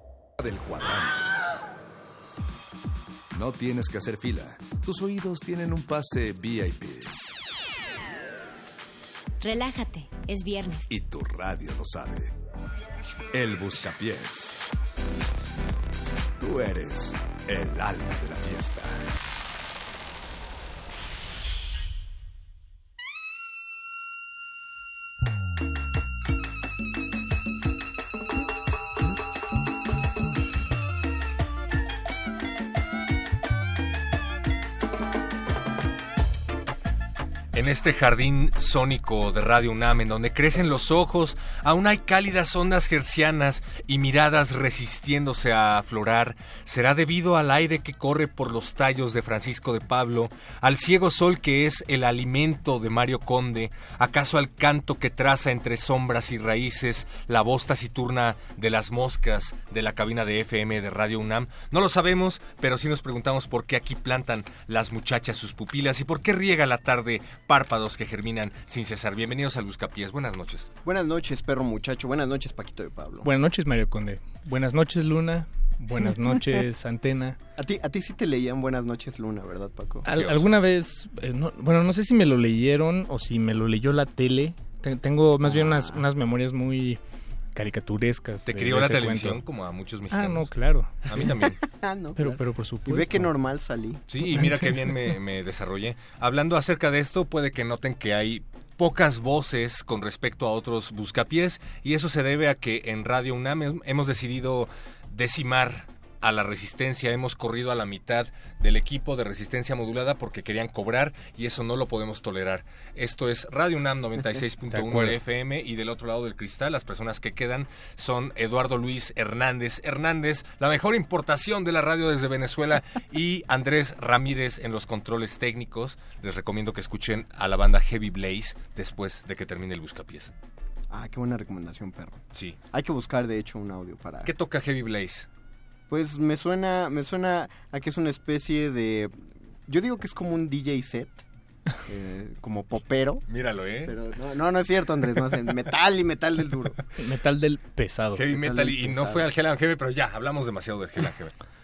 del cuadrante. No tienes que hacer fila. Tus oídos tienen un pase VIP. Relájate, es viernes. Y tu radio lo sabe. El Buscapiés. Tú eres el alma de la fiesta. En este jardín sónico de Radio UNAM, en donde crecen los ojos, aún hay cálidas ondas gercianas y miradas resistiéndose a aflorar. Será debido al aire que corre por los tallos de Francisco de Pablo, al ciego sol que es el alimento de Mario Conde, acaso al canto que traza entre sombras y raíces la voz taciturna de las moscas de la cabina de FM de Radio UNAM. No lo sabemos, pero sí nos preguntamos por qué aquí plantan las muchachas sus pupilas y por qué riega la tarde párpados que germinan sin cesar. Bienvenidos al Buscapiés. Buenas noches. Buenas noches, perro muchacho. Buenas noches, Paquito de Pablo. Buenas noches, Mario Conde. Buenas noches, Luna. Buenas noches, Antena. A ti, a ti sí te leían Buenas noches, Luna, ¿verdad, Paco? Al- alguna vez, eh, no- bueno, no sé si me lo leyeron o si me lo leyó la tele. Te- Tengo más bien unas, unas memorias muy caricaturescas. Te crió la televisión cuento. como a muchos Ah, mexicanos. no, claro. A mí también. Ah, no, Pero, claro. pero por Y supuesto. ve que normal salí. Sí, y mira qué bien me, me desarrollé. Hablando acerca de esto, puede que noten que hay pocas voces con respecto a otros buscapiés y eso se debe a que en Radio UNAM hem- hemos decidido decimar a la resistencia, hemos corrido a la mitad del equipo de resistencia modulada porque querían cobrar y eso no lo podemos tolerar. Esto es Radio UNAM De 96.1 acuerdo. FM y del otro lado del cristal las personas que quedan son Eduardo Luis Hernández Hernández, la mejor importación de la radio desde Venezuela y Andrés Ramírez en los controles técnicos. Les recomiendo que escuchen a la banda Heavy Blaze después de que termine el buscapiés. Ah, qué buena recomendación, perro. Sí. Hay que buscar, de hecho, un audio para... ¿Qué toca Heavy Blaze? Pues me suena, me suena a que es una especie de... Yo digo que es como un DJ set, eh, como popero. Míralo, ¿eh? Pero no, no, no es cierto, Andrés, no es metal y metal del duro. Metal del pesado. Heavy Metal y no fue al Hell and pero ya, hablamos demasiado del Hell and.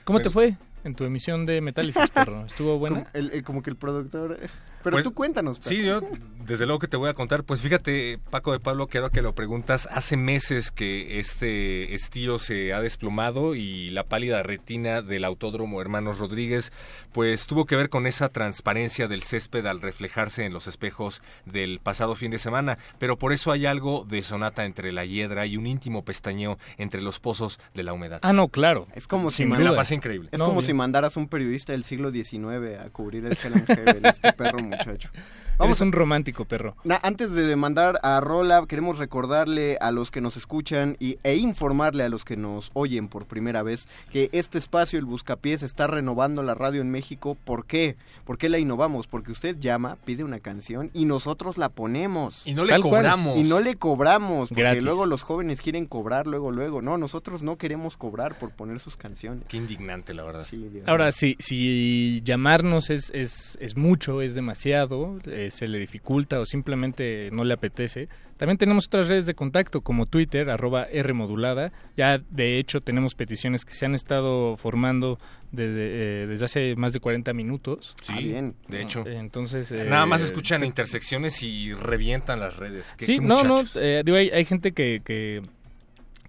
¿Cómo te Bueno, fue en tu emisión de Metálisis, perro? ¿Estuvo buena? Como el, el- como que el productor... Pero Pues, tú cuéntanos, perro. Sí, yo Desde luego que te voy a contar. Pues fíjate, Paco de Pablo, que ahora que lo preguntas, hace meses que este estío se ha desplomado y la pálida retina del autódromo Hermanos Rodríguez, pues tuvo que ver con esa transparencia del césped al reflejarse en los espejos del pasado fin de semana. Pero por eso hay algo de sonata entre la hiedra y un íntimo pestañeo entre los pozos de la humedad. Ah, no, claro. Es como si manda- la pasé increíble. Es No, como bien. si mandaras un periodista del siglo XIX a cubrir el Heaven, este perro muchacho. Vamos un romántico, perro. Na- antes de mandar a Rola, queremos recordarle a los que nos escuchan y, e informarle a los que nos oyen por primera vez que este espacio, el Buscapiés, está renovando la radio en México. ¿Por qué? ¿Por qué la innovamos? Porque usted llama, pide una canción y nosotros la ponemos. Y no le Tal cual. cobramos. Y no le cobramos, porque Gratis. luego los jóvenes quieren cobrar luego, luego. No, nosotros no queremos cobrar por poner sus canciones. Qué indignante, la verdad. Sí, Ahora, si, si llamarnos es, es, es mucho, es demasiado, eh, se le dificulta o simplemente no le apetece, también tenemos otras redes de contacto como Twitter, arroba Rmodulada. Ya de hecho tenemos peticiones que se han estado formando desde, eh, desde hace más de 40 minutos. Sí, Ah, bien. de hecho. Entonces... eh, Nada más escuchan intersecciones y revientan las redes. Qué- Sí, qué no, no, eh, digo, hay, hay gente que, que,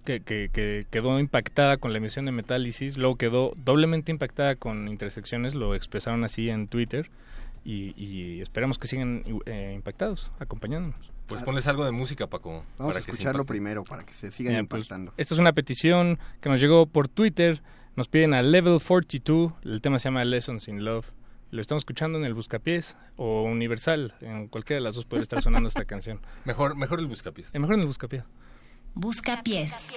que, que- que quedó impactada con la emisión de Metálisis, luego quedó doblemente impactada con Intersecciones, lo expresaron así en Twitter, y, y esperamos que sigan eh, impactados, acompañándonos. Pues ponles algo de música, Paco. Vamos para a escucharlo primero para que se sigan Mira, pues, impactando. esta es una petición que nos llegó por Twitter, nos piden a Level 42, el tema se llama Lessons in Love. Lo estamos escuchando en el Buscapiés o Universal, en cualquiera de las dos puede estar sonando esta canción. Mejor, mejor el buscapiés. Eh, mejor en el Buscapiés. Busca pies.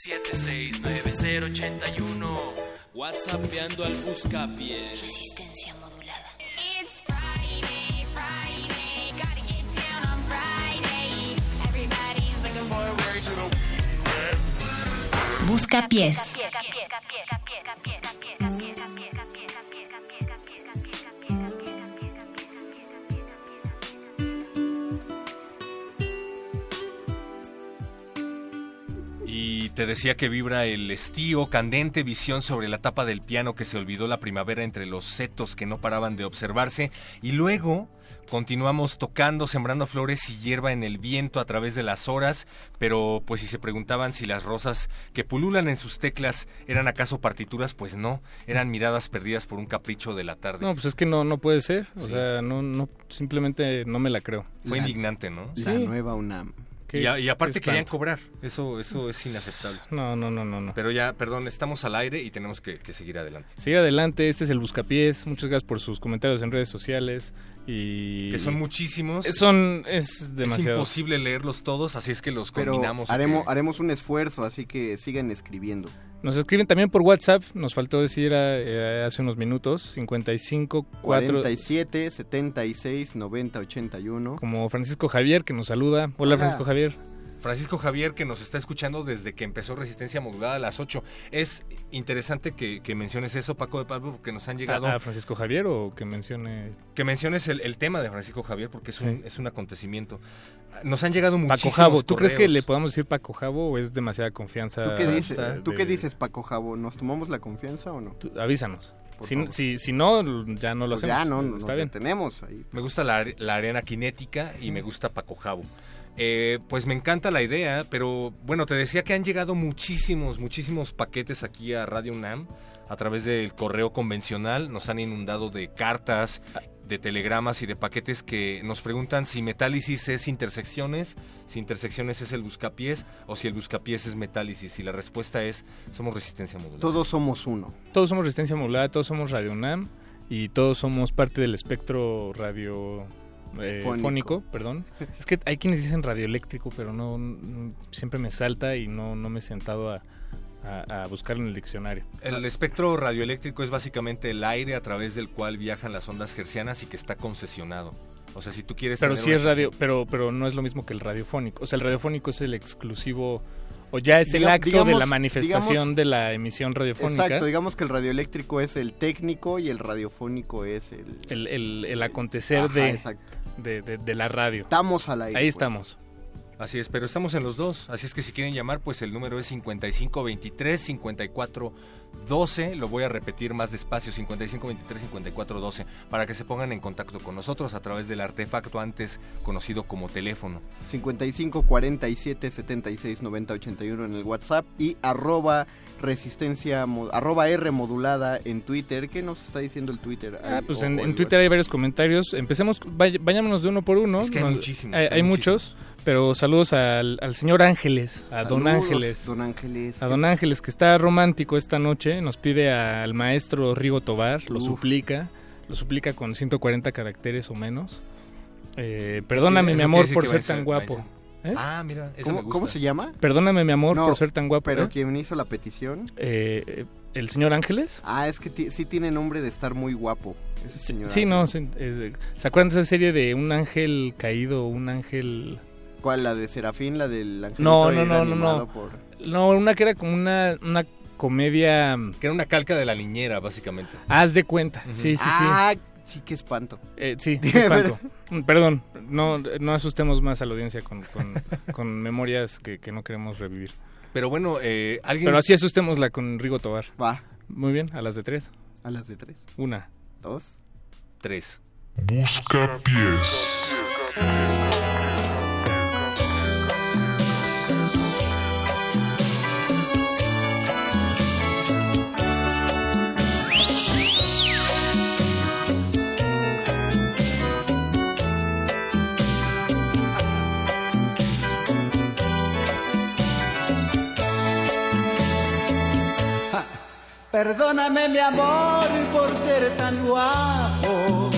5547769081 WhatsAppeando al buscapié Resistencia modulada. It's Friday, Friday, gotta get down on Friday. Everybody's looking forward to the Busca pies. Decía que vibra el estío, candente visión sobre la tapa del piano que se olvidó la primavera entre los setos que no paraban de observarse. Y luego continuamos tocando, sembrando flores y hierba en el viento a través de las horas. Pero pues si se preguntaban si las rosas que pululan en sus teclas eran acaso partituras, pues no, eran miradas perdidas por un capricho de la tarde. No, pues es que no, no puede ser. O Sí. sea, no, no, simplemente no me la creo. Fue indignante, ¿no? La nueva UNAM. Y, a- y aparte querían cobrar. Eso, eso es inaceptable. No, no, no, no, no. Pero ya, perdón, estamos al aire y tenemos que, que seguir adelante. Sigue adelante, este es el Buscapiés. Muchas gracias por sus comentarios en redes sociales. Y Que son muchísimos. Son, es demasiado. Es imposible leerlos todos, así es que los Pero combinamos. haremos, que- haremos un esfuerzo, así que sigan escribiendo. Nos escriben también por WhatsApp, nos faltó decir eh, hace unos minutos, 55 4 47 76 90 81. como Francisco Javier que nos saluda. Hola, Hola. Francisco Javier. Francisco Javier, que nos está escuchando desde que empezó Resistencia Modulada a las 8. Es interesante que, que menciones eso, Paco de Pablo, porque nos han llegado... ¿A, a Francisco Javier o que mencione Que menciones el, el tema de Francisco Javier, porque es un, Sí. es un acontecimiento. Nos han llegado Paco muchísimos Jabo? ¿Tú crees que le podamos decir Paco Jabo o es demasiada confianza? ¿Tú qué dices, de- ¿tú qué dices Paco Jabo? ¿Nos tomamos la confianza o no? Tú- avísanos. Si, si, si no, ya no lo Pues hacemos. ya no, no Está nos bien. detenemos ahí. Me gusta la, la arena cinética y me gusta Paco Jabo. Eh, pues me encanta la idea, pero bueno, te decía que han llegado muchísimos, muchísimos paquetes aquí a Radio UNAM a través del correo convencional. Nos han inundado de cartas, de telegramas y de paquetes que nos preguntan si metálisis es intersecciones, si intersecciones es el buscapiés o si el buscapiés es metálisis. Y la respuesta es, somos resistencia modular. Todos somos uno. Todos somos Resistencia Modulada, todos somos Radio UNAM y todos somos parte del espectro radio eh, Fónico. fónico, perdón. Es que hay quienes dicen radioeléctrico, pero no, no- siempre me salta y no, no me he sentado a, a, a buscarlo en el diccionario. El espectro radioeléctrico es básicamente el aire a través del cual viajan las ondas hercianas y que está concesionado. O sea, si tú quieres Pero sí es radio, pero, pero no es lo mismo que el radiofónico. O sea, el radiofónico es el exclusivo, o ya es el Diga- acto de la manifestación digamos- de la emisión radiofónica. Exacto, digamos que el radioeléctrico es el técnico y el radiofónico es el... el, el- el acontecer Ajá, de, exacto. De, de- de la radio. Estamos al aire. Ahí pues. estamos. Así es, pero estamos en los dos. Así es que si quieren llamar, pues el número es 5523 5412. Lo voy a repetir más despacio, 5523 5412, para que se pongan en contacto con nosotros a través del artefacto antes conocido como teléfono. 55 47 76 90 81 en el WhatsApp y arroba resistencia arroba R modulada en Twitter. ¿Qué nos está diciendo el Twitter? Ah, pues o- en, o en el- Twitter hay varios comentarios. Empecemos, vay- vayámonos de uno por uno. Es que hay Nos- muchísimos, Hay, muchos, pero saludos al, al señor Ángeles, a Don Ángeles. Don Ángeles. A Don Ángeles, que está romántico esta noche, nos pide al maestro Rigo Tobar, lo Uf. suplica, lo suplica con 140 caracteres o menos. Eh, perdóname, mi amor, por ser tan guapo. ¿Eh? Ah, mira, ¿Cómo, me gusta. cómo se llama? Perdóname, mi amor, No, por ser tan guapo. Pero ¿eh? quien hizo la petición. Eh, eh, ¿El señor Ángeles? Ah, es que sí tiene nombre de estar muy guapo. Ese señor Sí, no, sí, es- ¿se acuerdan de esa serie de un ángel caído, un ángel... ¿Cuál? ¿La de Serafín? ¿La del angelito No, no, no, no, no. por- No, una que era como una, una comedia... Que era una calca de la niñera, básicamente. Haz de cuenta, sí, sí, sí. Ah, sí, qué espanto. Eh, sí, qué espanto. Mm, Perdón, no, no asustemos más a la audiencia con, con, con memorias que, que no queremos revivir. Pero bueno, eh, alguien... Pero así asustémosla con Rigo Tobar. Va, Muy bien, a las de tres. a las de tres. Una. Dos. Tres. Busca pies. Perdóname mi amor por ser tan guapo.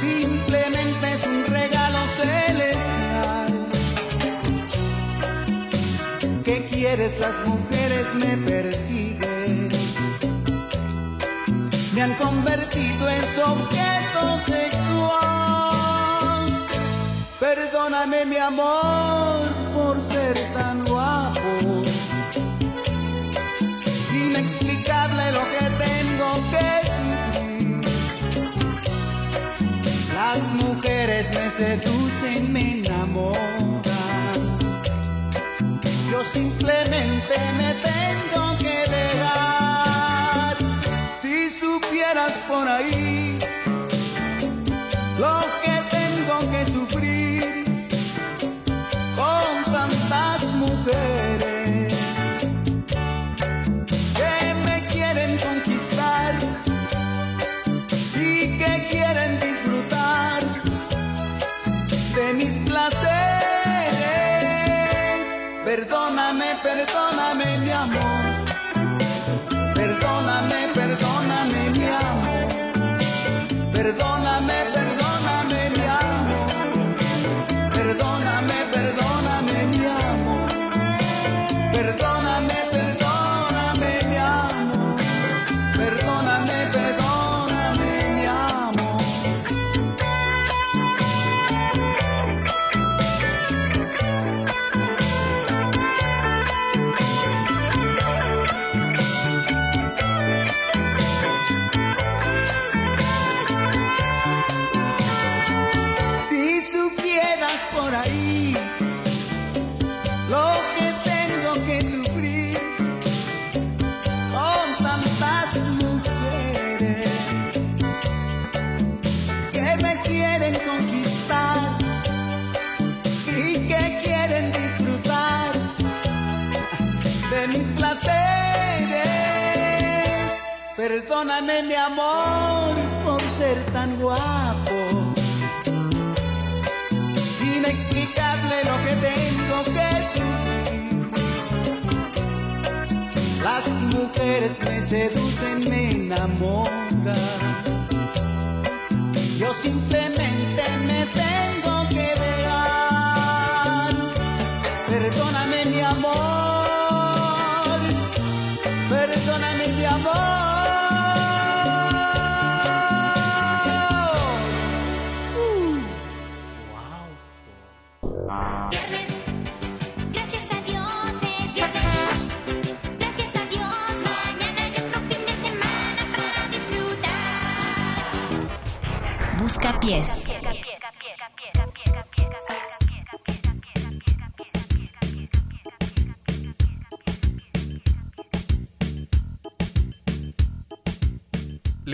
Simplemente es un regalo celestial. ¿Qué quieres? Las mujeres me persiguen. Me han convertido en su objeto sexual. Perdóname mi amor por ser tan guapo. Seducen, me enamoran. Yo simplemente me tengo que dejar. Si supieras por ahí lo que tengo que sufrir con tantas mujeres Perdóname, mi amor. Perdóname, perdóname mi amor. Perdóname Perdóname mi amor por ser tan guapo inexplicable lo que tengo que sufrir. Las mujeres me seducen, me enamoran.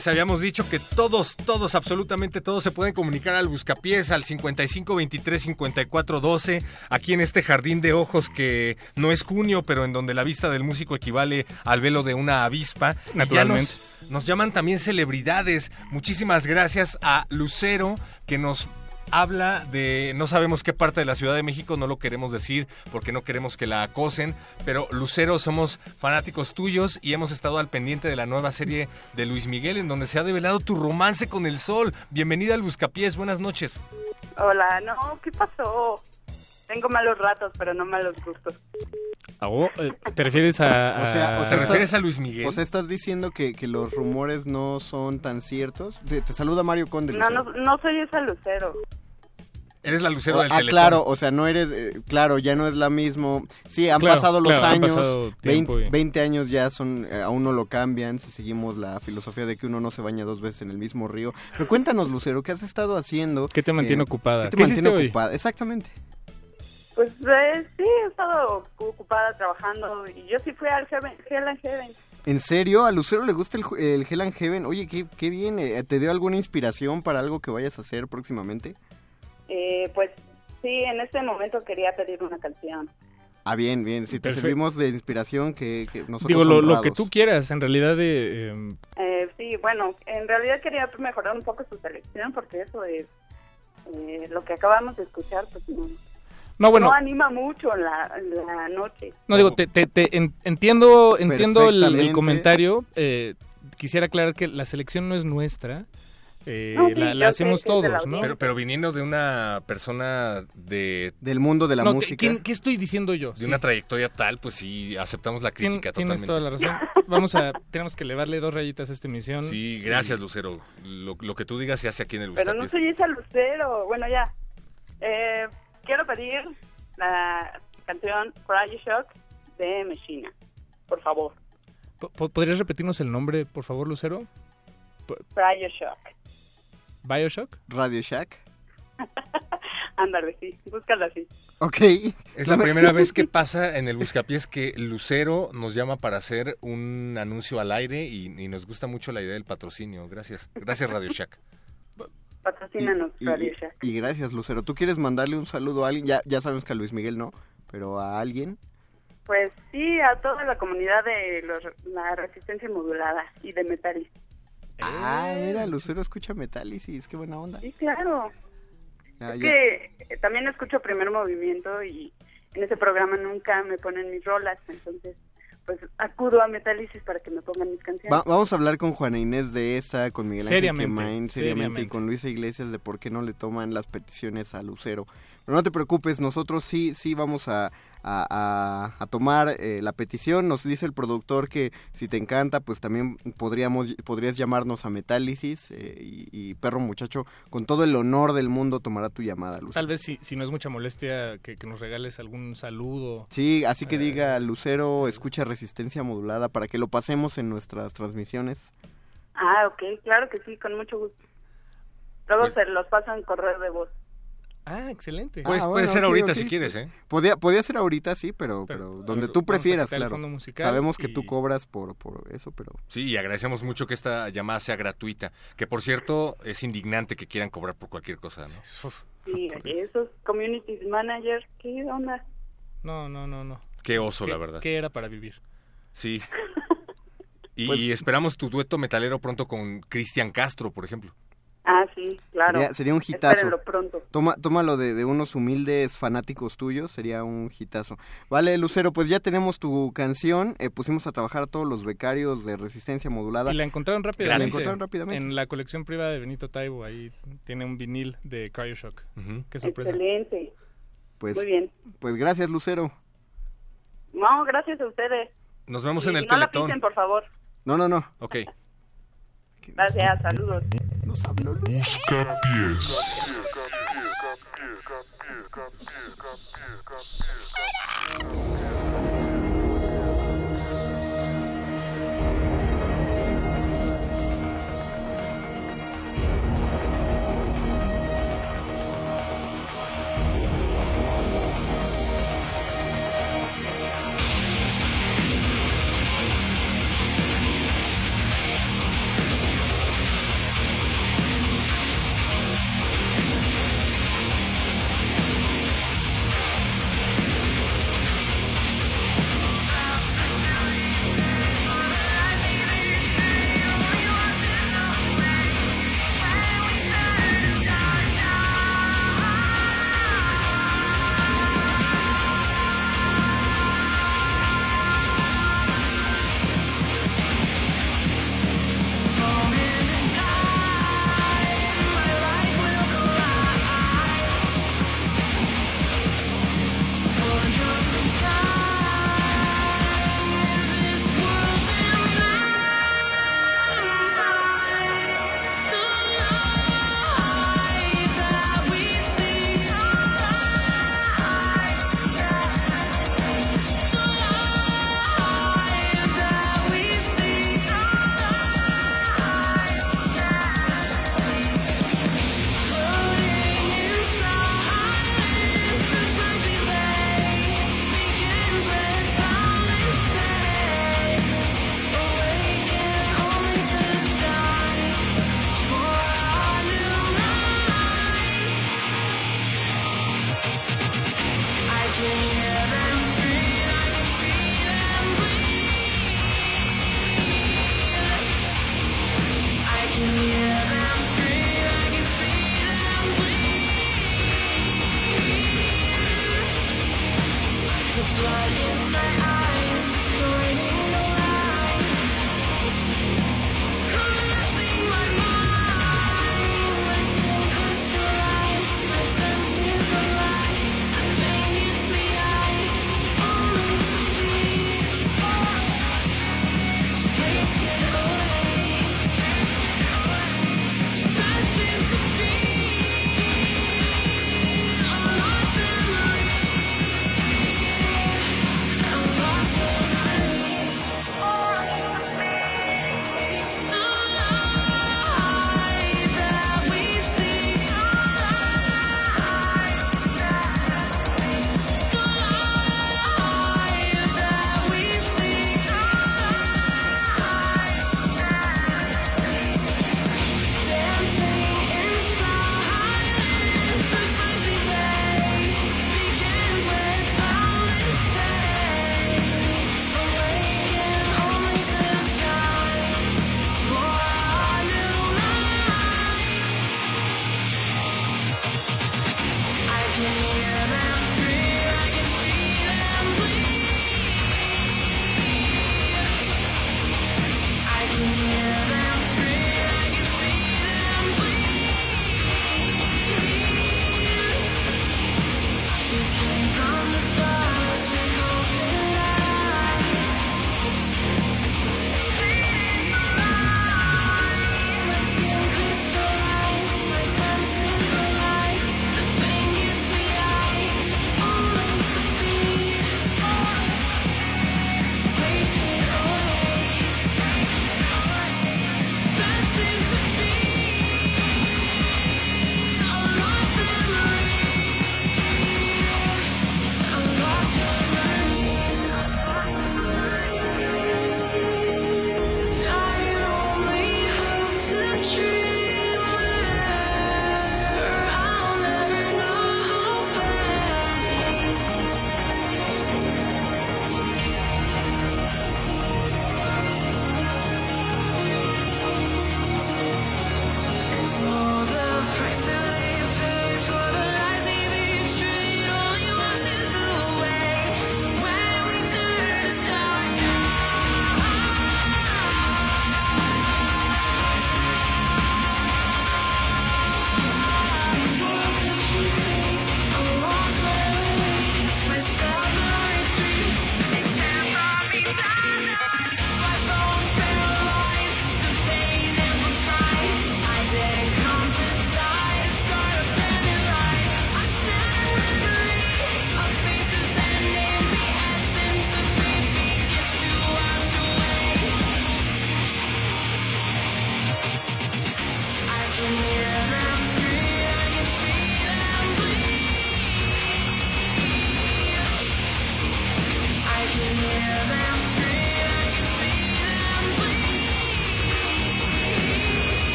Les habíamos dicho que todos, todos, absolutamente todos se pueden comunicar al Buscapiés al 55 23 54 12, aquí en este jardín de ojos que no es junio, pero en donde la vista del músico equivale al velo de una avispa. Naturalmente. nos, nos llaman también celebridades. Muchísimas gracias a Lucero que nos habla de no sabemos qué parte de la Ciudad de México, no lo queremos decir porque no queremos que la acosen, pero Lucero somos fanáticos tuyos y hemos estado al pendiente de la nueva serie de Luis Miguel en donde se ha develado tu romance con el sol. Bienvenida al Buscapiés, buenas noches. Hola, no, ¿qué pasó? Tengo malos ratos, pero no malos gustos. Oh, eh, ¿Te refieres a...? O sea, o a- sea, estás- O sea, estás diciendo que, que los rumores no son tan ciertos. Te, te saluda Mario Conde. No, Lucero. no, no soy esa Lucero. Eres la Lucero del ah, Teletón. claro, o sea, no eres, eh, claro, ya no es la mismo. Sí, han Claro, pasado los claro, han años, pasado 20, tiempo y- 20 años ya son, eh, aún no lo cambian, si seguimos la filosofía de que uno no se baña dos veces en el mismo río. Pero cuéntanos, Lucero, ¿qué has estado haciendo? ¿Qué te mantiene Eh, ocupada? ¿Qué te ¿Qué mantiene hoy? ocupada? Exactamente. Pues eh, sí, he estado ocupada trabajando y yo sí fui al Heaven, Hell and Heaven. ¿En serio? ¿A Lucero le gusta el, el Hell and Heaven? Oye, qué, qué bien. eh, ¿Te dio alguna inspiración para algo que vayas a hacer próximamente? Eh, pues sí, en este momento quería pedir una canción. Ah, bien, bien. Si te Perfecto. servimos de inspiración, que, que nosotros Digo, lo, que tú quieras, en realidad de... em, Eh, sí, bueno, en realidad quería mejorar un poco su selección porque eso es eh, lo que acabamos de escuchar, pues no, No, bueno. no anima mucho la, la noche. No, digo, te, te- te en- entiendo, entiendo el, comentario. eh, quisiera aclarar que la selección no es nuestra. eh, No, sí, la, hacemos todos, ¿no? Pero, pero viniendo de una persona de, Del mundo de la No, ¿qué- música. ¿quién- ¿Qué estoy diciendo yo? de Sí. una trayectoria tal, pues sí, aceptamos la Tien- crítica tienes totalmente. toda la razón. Vamos a, tenemos que elevarle dos rayitas a esta emisión. Sí, gracias, Lucero. Lo, lo que tú digas se hace aquí en el Pero no soy esa Lucero. Bueno, ya. Eh, quiero pedir la canción Cry Shock de Messina. Por favor. Po- po- ¿Podrías repetirnos el nombre, por favor, Lucero? Cry Shock. ¿Bioshock? Radio Shack. Ándale, sí. Búscala así. Ok. Es la primera vez que pasa en el Buscapiés que Lucero nos llama para hacer un anuncio al aire y, y nos gusta mucho la idea del patrocinio. Gracias. Gracias, Radio Shack. Patrocínanos, Y, Radio Shack. y gracias, Lucero. ¿Tú quieres mandarle un saludo a alguien? Ya, ya sabemos que a Luis Miguel no, pero a alguien. Pues sí, a toda la comunidad de los- la resistencia modulada y de Metalis. Ah, mira, Lucero escucha Metálisis, qué buena onda. Sí, claro. Ya, es ya. que eh, también escucho Primer Movimiento y en ese programa nunca me ponen mis rolas, entonces pues acudo a Metálisis para que me pongan mis canciones. Va- vamos a hablar con Juana Inés de esa, con Miguel Ángel Seriamente, Quemain, seriamente, y seriamente. con Luisa Iglesias de por qué no le toman las peticiones a Lucero. Pero no te preocupes, nosotros sí, sí vamos a, a- a- a tomar eh, la petición. Nos dice el productor que si te encanta, pues también podríamos, podrías llamarnos a Metálisis eh, y, y Perro Muchacho, con todo el honor del mundo tomará tu llamada, Lucero. Tal vez si, si no es mucha molestia que, que nos regales algún saludo. Sí, así que diga Lucero, escucha resistencia modulada para que lo pasemos en nuestras transmisiones. Ah, ok, claro que sí, con mucho gusto. Luego Pues- se los paso en correo de voz. Ah, excelente. Pues Ah, puede bueno, ser ahorita ok. si quieres, ¿eh? Podía, podía ser ahorita, sí, pero, pero, donde vamos tú prefieras, claro. fondo musical Sabemos que y- tú cobras por, por eso, pero... Sí, y agradecemos mucho que esta llamada sea gratuita. Que por cierto, es indignante que quieran cobrar por cualquier cosa, ¿no? Sí, esos community managers, ¿qué onda? No, no, no, no. Qué oso, ¿Qué- la verdad. ¿Qué era para vivir? Sí. Y Pues esperamos tu dueto metalero pronto con Cristian Castro, por ejemplo. Ah, sí, claro. Sería, sería un hitazo. Espérenlo pronto. Toma, tómalo de, de unos humildes fanáticos tuyos, sería un hitazo. Vale, Lucero, pues ya tenemos tu canción, eh, pusimos a trabajar a todos los becarios de resistencia modulada. Y la encontraron rápidamente. La encontraron rápidamente. En la colección privada de Benito Taibo, ahí tiene un vinil de Cryoshock. Qué sorpresa. Excelente. Pues, Muy bien. Pues gracias, Lucero. No, gracias a ustedes. Nos vemos Y en el no la Teletón. pisen, por favor. No, no, no. Ok. Gracias, saludos. Nos habló.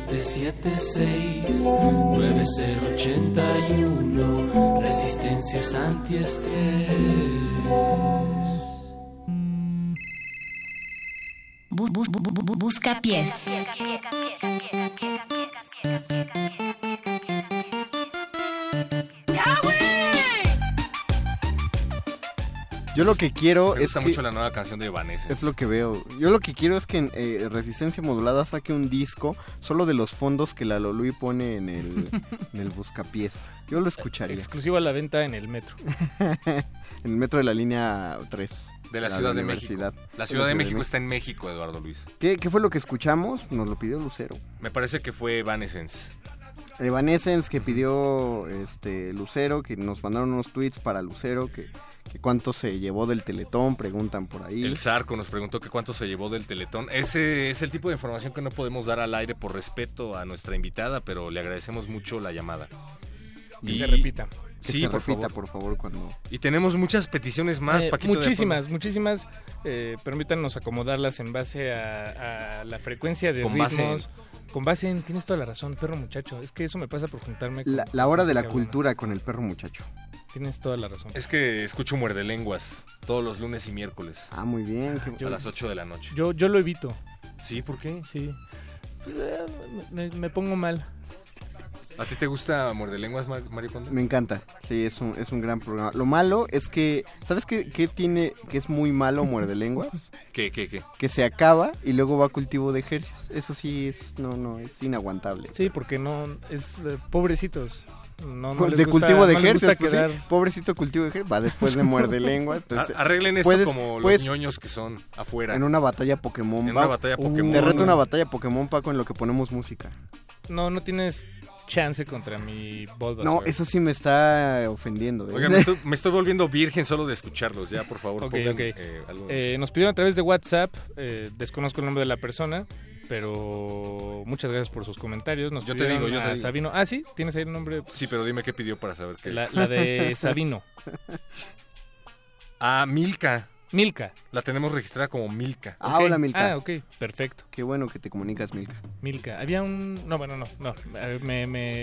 4776 9081 Resistencias antiestrés. Bu- bu- bu- busca pies. Yo lo que quiero Me es gusta que... mucho la nueva canción de Vanessa. Es lo que veo. Yo lo que quiero es que eh, Resistencia Modulada saque un disco solo de los fondos que la Lolui pone en el, en el buscapiés. Yo lo escucharía. Exclusivo a la venta en el metro. en el metro de la línea 3. De la Ciudad de México. La Ciudad de México está en México, Eduardo Luis. ¿Qué, qué fue lo que escuchamos? Nos lo pidió Lucero. Me parece que fue Evanescence. Evanescence que pidió este Lucero, que nos mandaron unos tweets para Lucero, que cuánto se llevó del Teletón, preguntan por ahí. El Zarco nos preguntó que cuánto se llevó del Teletón. Ese es el tipo de información que no podemos dar al aire por respeto a nuestra invitada, pero le agradecemos mucho la llamada. Que se repita. Que sí, se por repita, favor. por favor, cuando... Y tenemos muchas peticiones más, Eh, Paquito. de muchísimas, muchísimas. Eh, permítanos acomodarlas en base a, a la frecuencia de Con base ritmos. Con base en, tienes toda la razón, perro muchacho. Es que eso me pasa por juntarme con... La, la hora de la cultura con el perro muchacho. Tienes toda la razón. Es que escucho muerde lenguas todos los lunes y miércoles. Ah, muy bien. a las 8 de la noche. Yo, yo lo evito. ¿Sí? ¿Por qué? Sí. Eh, Me, me pongo mal. ¿A ti te gusta muerde lenguas, Mar- Mario Conde? Me encanta, sí, es un, es un gran programa. Lo malo es que, ¿sabes qué, qué tiene, que es muy malo Muerde Lenguas? ¿Qué, qué, qué? Que se acaba y luego va a cultivo de ejercicios. Eso sí es, no, no, es inaguantable. Sí, porque no... Es... eh, pobrecitos. No, no Pues les de gusta- cultivo de no pues sí, pobrecito cultivo de ejercicios, va después de Muerde Lenguas. entonces, Arreglen esto puedes- como puedes- los ñoños que son afuera. En una batalla Pokémon. En va- una batalla Pokémon. Te reto una batalla Pokémon, Paco, en lo que ponemos música. No, no tienes chance contra mi Bulbasaur. No, eso sí me está ofendiendo. ¿eh? Oigan, me estoy, me estoy volviendo virgen solo de escucharlos. Ya, por favor, Ok, pongan, ok. eh, algo. Eh, nos pidieron a través de WhatsApp, eh, desconozco el nombre de la persona, pero muchas gracias por sus comentarios. Nos Yo te digo, yo te a digo. Sabino. Ah, sí, tienes ahí el nombre. Sí, pero dime qué pidió para saber qué. La, la de Sabino. Ah, Milka. Milka. La tenemos registrada como Milka. Ah, Ok. hola Milka. Ah, ok, perfecto. Qué bueno que te comunicas, Milka. Milka. Había un... No, bueno, no, no. Me,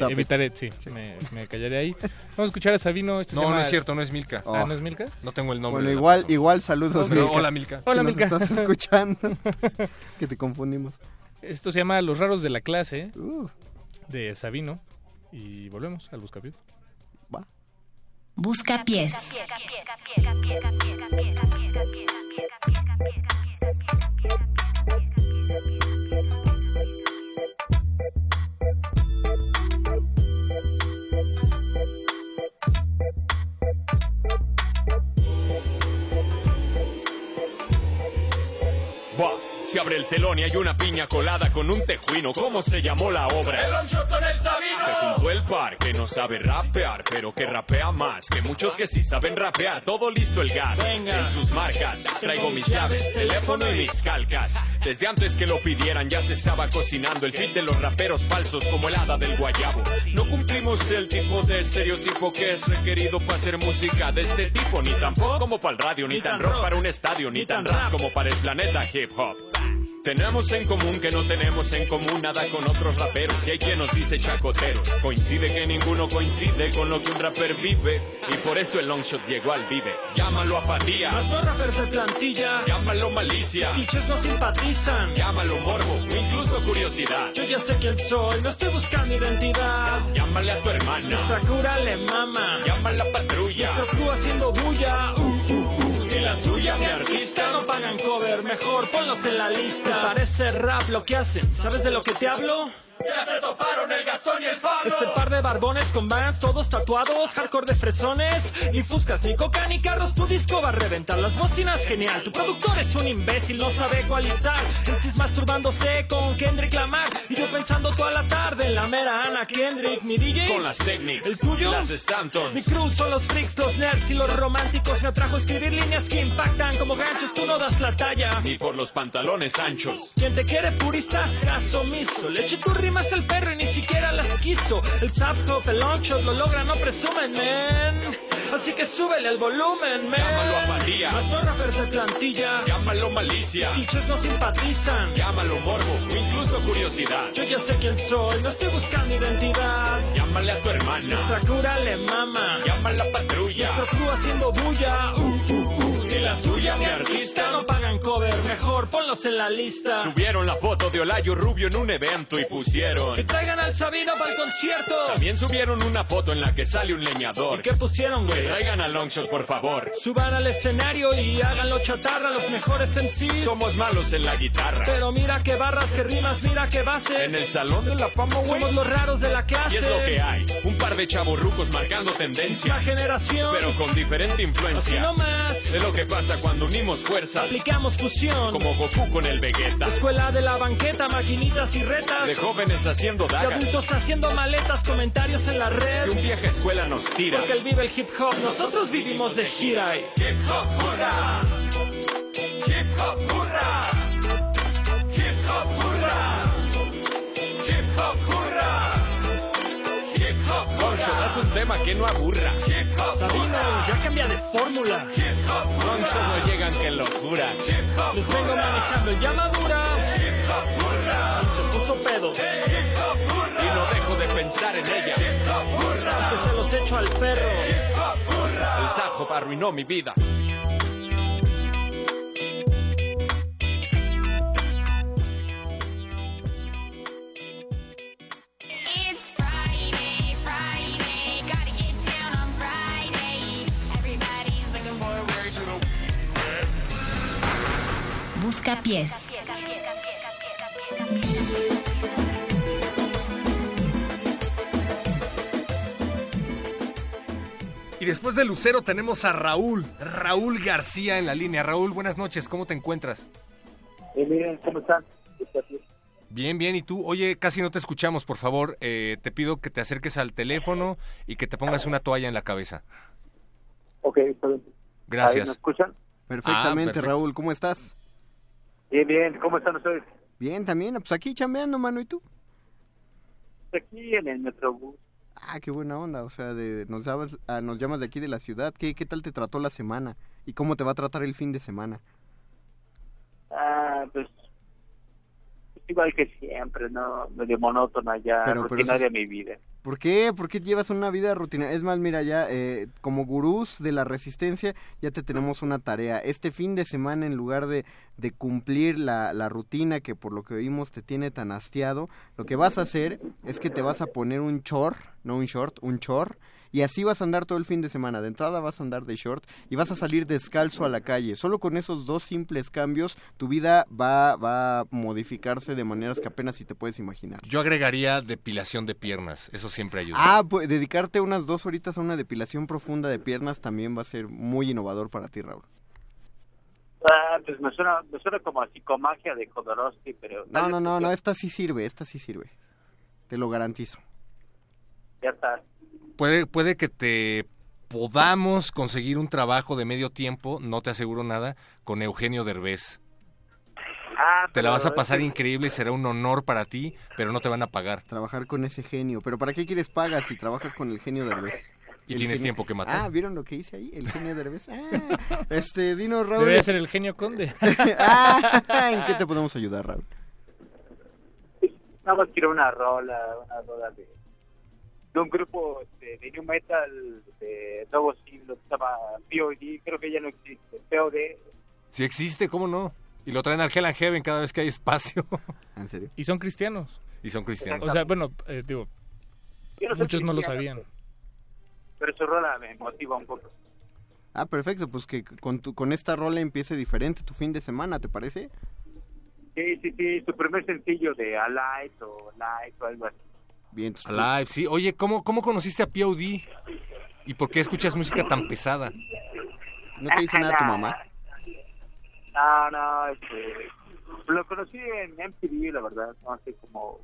evitaré, sí, Me, me callaré ahí. Vamos a escuchar a Sabino. Esto se No, llama- no es cierto, no es Milka. Ah, Oh. ¿no es Milka? No tengo el nombre. Bueno, igual, igual saludos, Milka. hola, Milka. Hola, nos Milka. estás escuchando. que te confundimos. Esto se llama Los Raros de la Clase, Uh, de Sabino. Y volvemos al Buscapiés. Busca pies. Va, se abre el telón y hay una piña colada con un tejuino. ¿Cómo se llamó la obra? El con el Sabino. Se juntó el par que no sabe rapear, pero que rapea más que muchos que sí saben rapear. Todo listo el gas Venga. en sus marcas. Traigo mis llaves, teléfono y mis calcas. Desde antes que lo pidieran ya se estaba cocinando el fit de los raperos falsos como el hada del guayabo. No cumplimos el tipo de estereotipo que es requerido para hacer música de este tipo, ni tan pop como para el radio, ni, tan rock para un estadio, ni tan rap como para el planeta hip hop. Tenemos en común que no tenemos en común nada con otros raperos y hay quien nos dice chacoteros. Coincide que ninguno coincide con lo que un rapper vive y por eso el long shot llegó al vive. Llámalo apatía, Las dos rappers de plantilla. llámalo malicia, Los clichés no simpatizan. llámalo morbo o incluso curiosidad. Yo ya sé quién soy, no estoy buscando identidad. Llámale a tu hermana, Nuestra cura le mama. llama a la patrulla. Nuestro crew haciendo bulla. Uh, la tuya, mi artista. No pagan cover, mejor ponlos en la lista. Parece rap lo que hacen. ¿Sabes de lo que te hablo? Ya se toparon el Gastón y el Pablo. Ese par de barbones con vans, todos tatuados, hardcore de fresones, ni fuscas, ni coca, ni carros, tu disco va a reventar las bocinas, genial. Tu productor es un imbécil, no sabe ecualizar. MCs masturbándose con Kendrick Lamar, y yo pensando toda la tarde en la mera Ana Kendrick, mi DJ. Con las técnicas, ¿El tuyo? las Stantons. Mi crew son los freaks, los nerds y los románticos. Me atrajo escribir líneas que impactan como ganchos, tú no das la talla. Ni por los pantalones anchos. Quien te quiere puristas, caso omiso. Le eché tu rimas al perro y ni siquiera las quiso. El sub hop, el lo logran, no presumen, men. Así que súbele el volumen, men. Llámalo apatía. Las dos rappers de plantilla. Llámalo malicia, Los clichés no simpatizan. llámalo morbo o incluso curiosidad. Yo ya sé quién soy, no estoy buscando identidad. Llámale a tu hermana, Nuestra cura le mama. llama a la patrulla. Nuestro crew haciendo bulla. Uh, uh, Y la tuya, mi artista. No pagan cover, mejor ponlos en la lista. Subieron la foto de Olayo Rubio en un evento y pusieron. Que traigan al Sabino para el concierto. También subieron una foto en la que sale un leñador. ¿Y qué pusieron, Que güey? traigan a Longshot, por favor. Suban al escenario y háganlo chatarra los mejores MCs. Somos malos en la guitarra. Pero mira qué barras, qué rimas, mira qué bases. En el salón de la fama, güey. Somos los raros de la clase. Y es lo que hay. Un par de chavorrucos marcando tendencia. La generación. Pero con diferente Así influencia. no más. De lo que pasa cuando unimos fuerzas. Aplicamos fusión. Como Goku con el Vegeta. Escuela de la banqueta, maquinitas y retas. De jóvenes haciendo De dagas. adultos haciendo maletas, comentarios en la red. Que un vieja escuela nos tira. Porque él vive el hip hop, nosotros vivimos de gira. Hip hop hurra. Hip hop hurra. Un tema que no aburra. Sabino, ya cambia de fórmula. Longshot no llegan que locura. Les vengo manejando ya madura. Se puso pedo. Y no dejo de pensar en ella. Que se los echo al perro. El sad hop arruinó mi vida. Busca pies. Y después de Lucero tenemos a Raúl, Raúl García en la línea. Raúl, buenas noches, ¿cómo te encuentras? Bien, ¿cómo están? Bien, bien, ¿y tú? Oye, casi no te escuchamos, por favor. eh, te pido que te acerques al teléfono y que te pongas una toalla en la cabeza. Ok. Ahí, Gracias. ¿Me escuchan? Perfectamente, Ah. Raúl, ¿cómo estás? Bien, bien, ¿cómo están ustedes? Bien, también, pues aquí chambeando, mano, ¿y tú? Aquí en el Metrobús. Ah, qué buena onda, o sea, de, nos, llamas, ah, nos llamas de aquí de la ciudad. ¿Qué, ¿Qué tal te trató la semana? ¿Y cómo te va a tratar el fin de semana? Ah, pues igual que siempre, ¿no? Medio monótona ya, Pero- pero eso mi vida. ¿Por qué? ¿Por qué llevas una vida rutinaria? Es más, mira, ya eh, como gurús de la resistencia, ya te tenemos una tarea. Este fin de semana, en lugar de, de cumplir la, la rutina que por lo que oímos te tiene tan hastiado, lo que vas a hacer es que te vas a poner un chor, no un short, un chor, y así vas a andar todo el fin de semana. De entrada vas a andar de short y vas a salir descalzo a la calle. Solo con esos dos simples cambios, tu vida va, va a modificarse de maneras que apenas si te puedes imaginar. Yo agregaría depilación de piernas, eso siempre ayuda. Ah, pues dedicarte unas dos horitas a una depilación profunda de piernas también va a ser muy innovador para ti, Raúl. Ah, pues me suena, me suena como a psicomagia de Jodorowsky, pero No, no, no, no, esta sí sirve, esta sí sirve. Te lo garantizo. ya está. Puede, puede que te podamos conseguir un trabajo de medio tiempo, no te aseguro nada, con Eugenio Derbez. Ah, Te la vas a pasar increíble, será un honor para ti, pero no te van a pagar. Trabajar con ese genio. ¿Pero para qué quieres pagas si trabajas con el genio Derbez? Y El tienes genio- tiempo que matar. Ah, ¿vieron lo que hice ahí? El genio Derbez. Ah, este, dinos, Raúl. Debería ser el genio conde. ah, ¿En qué te podemos ayudar, Raúl? Nada más quiero una rola, una rola de, de un grupo este, de new metal de nuevo siglo que se llama POD, creo que ya no existe, POD. Si existe, ¿cómo no? Y lo traen al Hell and Heaven cada vez que hay espacio. ¿En serio? Y son cristianos. Y son cristianos. O sea, bueno, eh, digo, no muchos no lo sabían. Pero su rola me motiva un poco. Ah, perfecto, pues que con, tu, con esta rola empiece diferente tu fin de semana, ¿te parece? Sí, sí, sí, su primer sencillo de Alight o Light o algo así. Bien, Alive, sí. Oye, ¿cómo, ¿cómo conociste a POD? ¿Y por qué escuchas música tan pesada? ¿No te dice nada tu mamá? No, no, este, lo conocí en MTV, la verdad, no hace como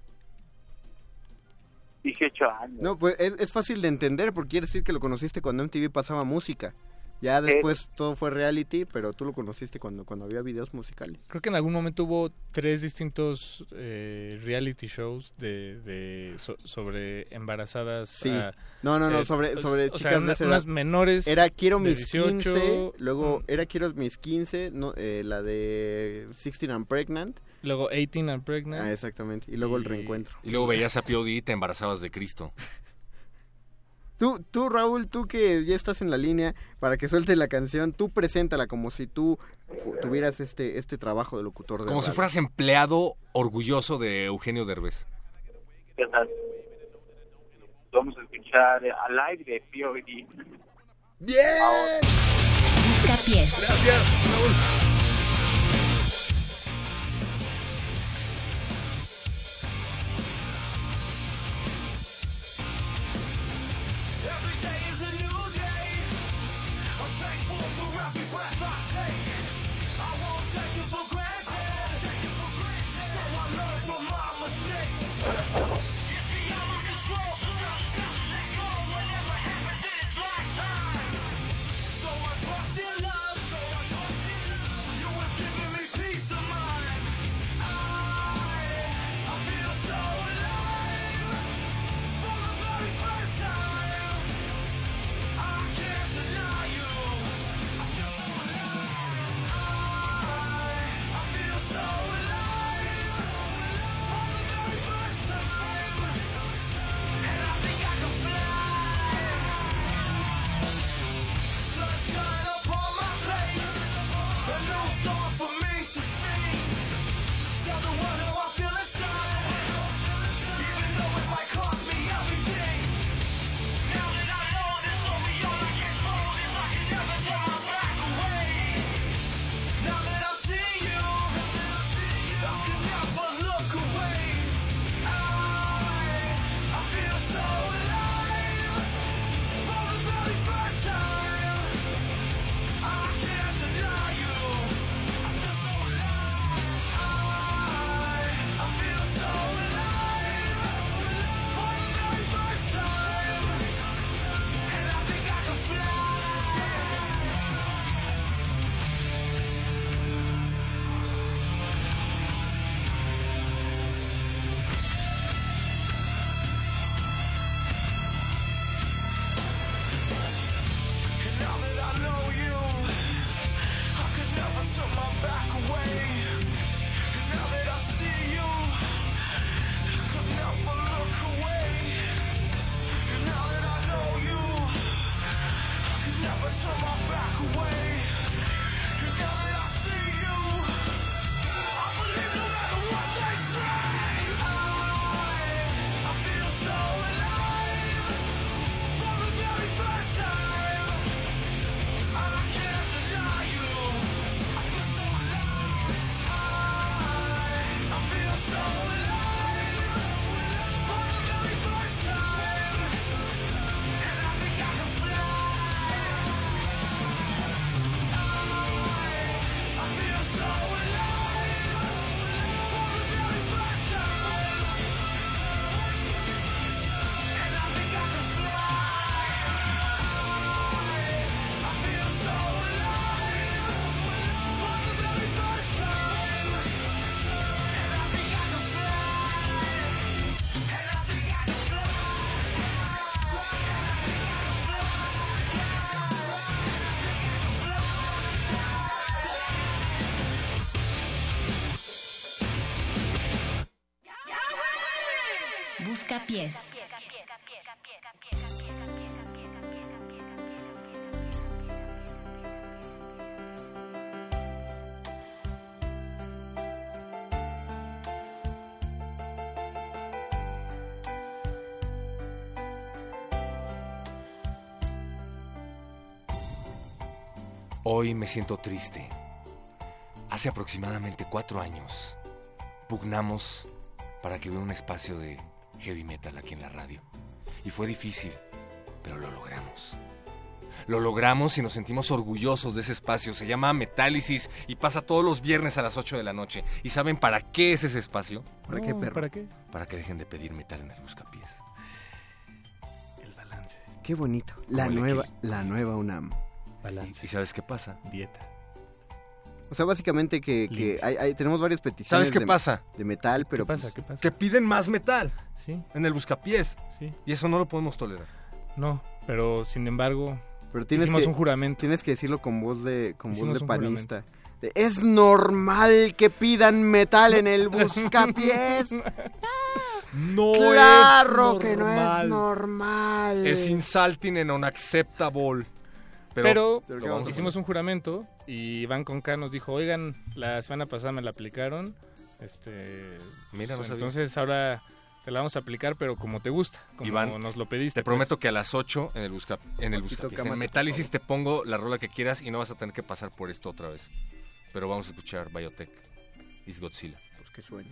18 años. No, pues es, es fácil de entender porque quiere decir que lo conociste cuando MTV pasaba música. Ya después todo fue reality, pero tú lo conociste cuando, cuando había videos musicales. Creo que en algún momento hubo tres distintos eh, reality shows de, de so- sobre embarazadas. Sí. ah, No, no, no, eh, sobre, o- sobre o sea, chicas una- de esa unas edad. menores. Era Quiero de mis 18, 15, luego mm, era Quiero mis 15, no, eh, la de 16 and Pregnant. Luego 18 and Pregnant. Ah, exactamente. Y luego el Y- reencuentro. Y luego veías a POD y te embarazabas de Cristo. Tú, tú, Raúl, tú que ya estás en la línea para que suelte la canción, tú preséntala como si tú tuvieras este, este trabajo de locutor de Como si fueras empleado orgulloso de Eugenio Derbez. ¿Qué tal? Vamos a escuchar Alive de POD. ¡Bien! Busca pies. Gracias, Raúl. Thankful for Buscapiés. Hoy me siento triste. Hace aproximadamente cuatro años pugnamos para que hubiera un espacio de heavy metal aquí en la radio. Y fue difícil, pero lo logramos. Lo logramos y nos sentimos orgullosos de ese espacio. Se llama Metálisis y pasa todos los viernes a las 8 de la noche. ¿Y saben para qué es ese espacio? ¿Para qué, perro? ¿Para qué? Para que dejen de pedir metal en el buscapiés. Qué bonito. La el nueva, la nueva UNAM. Balance. ¿Y sabes qué pasa? Dieta. O sea, básicamente que, que hay- hay- tenemos varias peticiones ¿Sabes qué de, pasa? de metal, pero pasa? pues, ¿Qué pasa? Que piden más metal Sí, en el buscapiés. sí. Y eso no lo podemos tolerar. No, pero sin embargo, pero tienes hicimos que, un juramento. tienes que decirlo con voz de, con voz de panista. De, es normal que pidan metal en el buscapiés. No claro es que no es normal. normal. Es insulting and unacceptable. Pero, vamos hicimos un juramento y Iván Conca nos dijo, oigan, la semana pasada me la aplicaron. Este, Mira, no pues, sabía. entonces ahora te la vamos a aplicar, pero como te gusta, como Iván, nos lo pediste. Te pues. prometo que a las 8 en el busca en el toca en Metálisis te pongo la rola que quieras y no vas a tener que pasar por esto otra vez. Pero vamos a escuchar Biotech. Is Godzilla. Pues que sueño.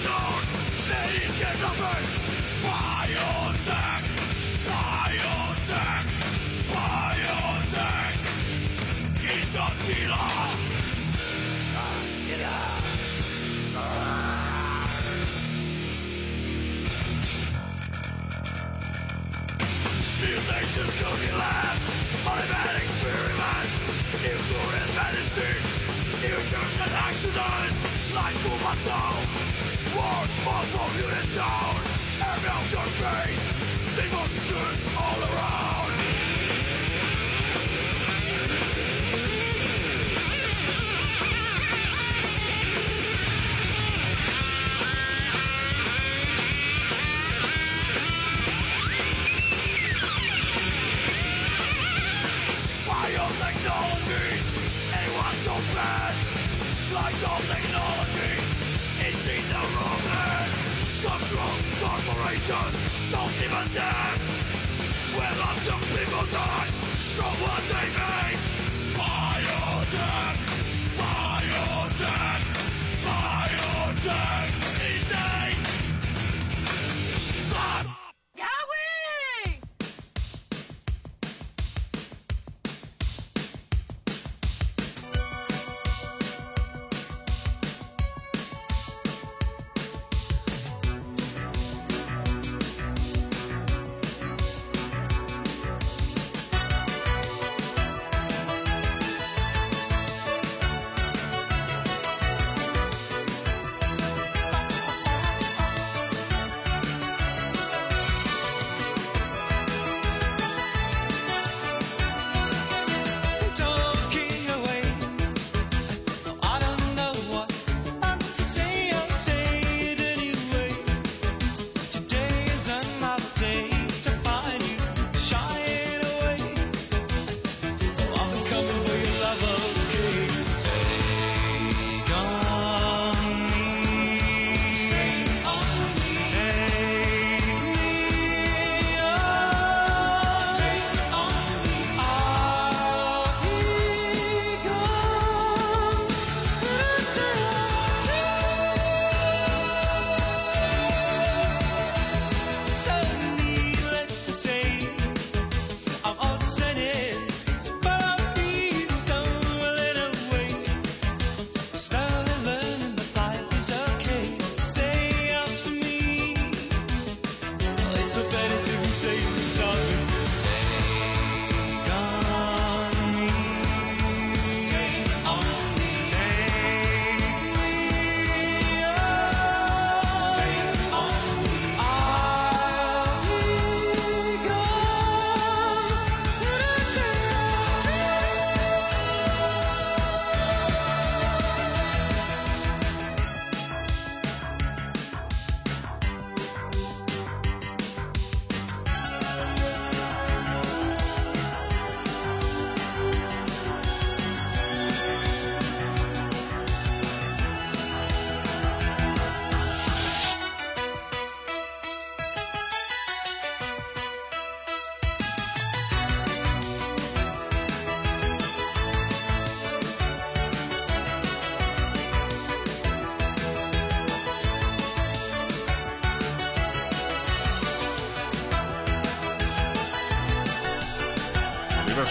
get nothing Biotech Biotech Biotech It's Godzilla Mutations cooking lab Automatic experiments New food and medicine New germs and accidents Like Words must hold you down And melt your face all around.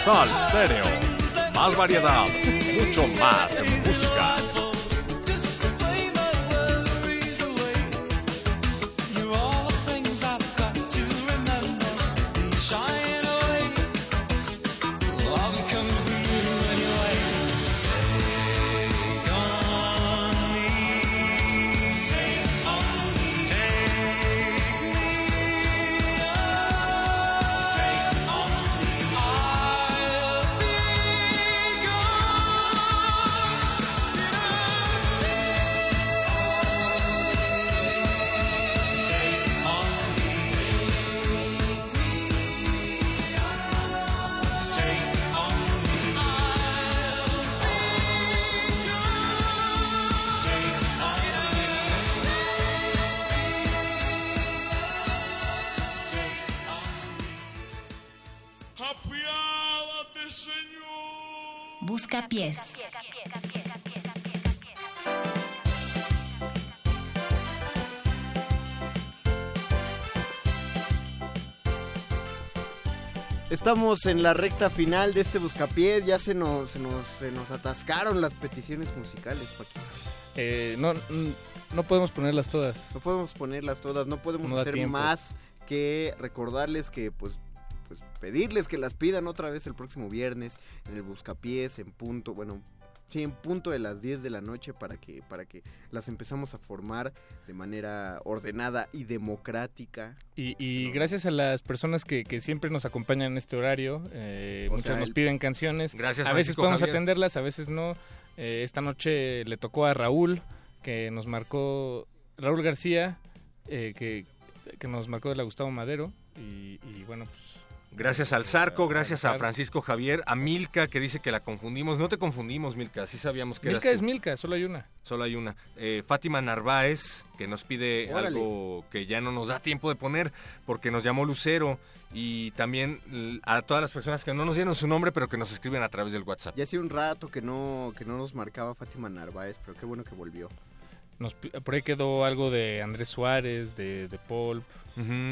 Universal Stereo. Más variedad, mucho más Estamos en la recta final de este buscapié, ya se nos, se nos, se nos atascaron las peticiones musicales, Paquito. Eh, no, no podemos ponerlas todas. No podemos ponerlas todas, no podemos No hacer tiempo. más que recordarles que pues pues pedirles que las pidan otra vez el próximo viernes en el Buscapiés en punto, bueno, sí, en punto de las 10 de la noche para que para que las empezamos a formar de manera ordenada y democrática. Y, y gracias a las personas que, que siempre nos acompañan en este horario, eh, muchas sea, nos el- piden canciones. Gracias, A veces Francisco podemos Javier. atenderlas, a veces no. Eh, esta noche le tocó a Raúl, que nos marcó, Raúl García, eh, que, que nos marcó de la Gustavo Madero. Y, y bueno, pues Gracias al Zarco, gracias a Francisco Javier, a Milka que dice que la confundimos. No te confundimos, Milka, sí sabíamos que Milka eras es tú. Milka, solo hay una. Solo hay una. Eh, Fátima Narváez, que nos pide Órale. algo que ya no nos da tiempo de poner, porque nos llamó Lucero. Y también a todas las personas que no nos dieron su nombre, pero que nos escriben a través del WhatsApp. Ya hacía un rato que no que no nos marcaba Fátima Narváez, pero qué bueno que volvió. Nos, por ahí quedó algo de Andrés Suárez, de, de Paul.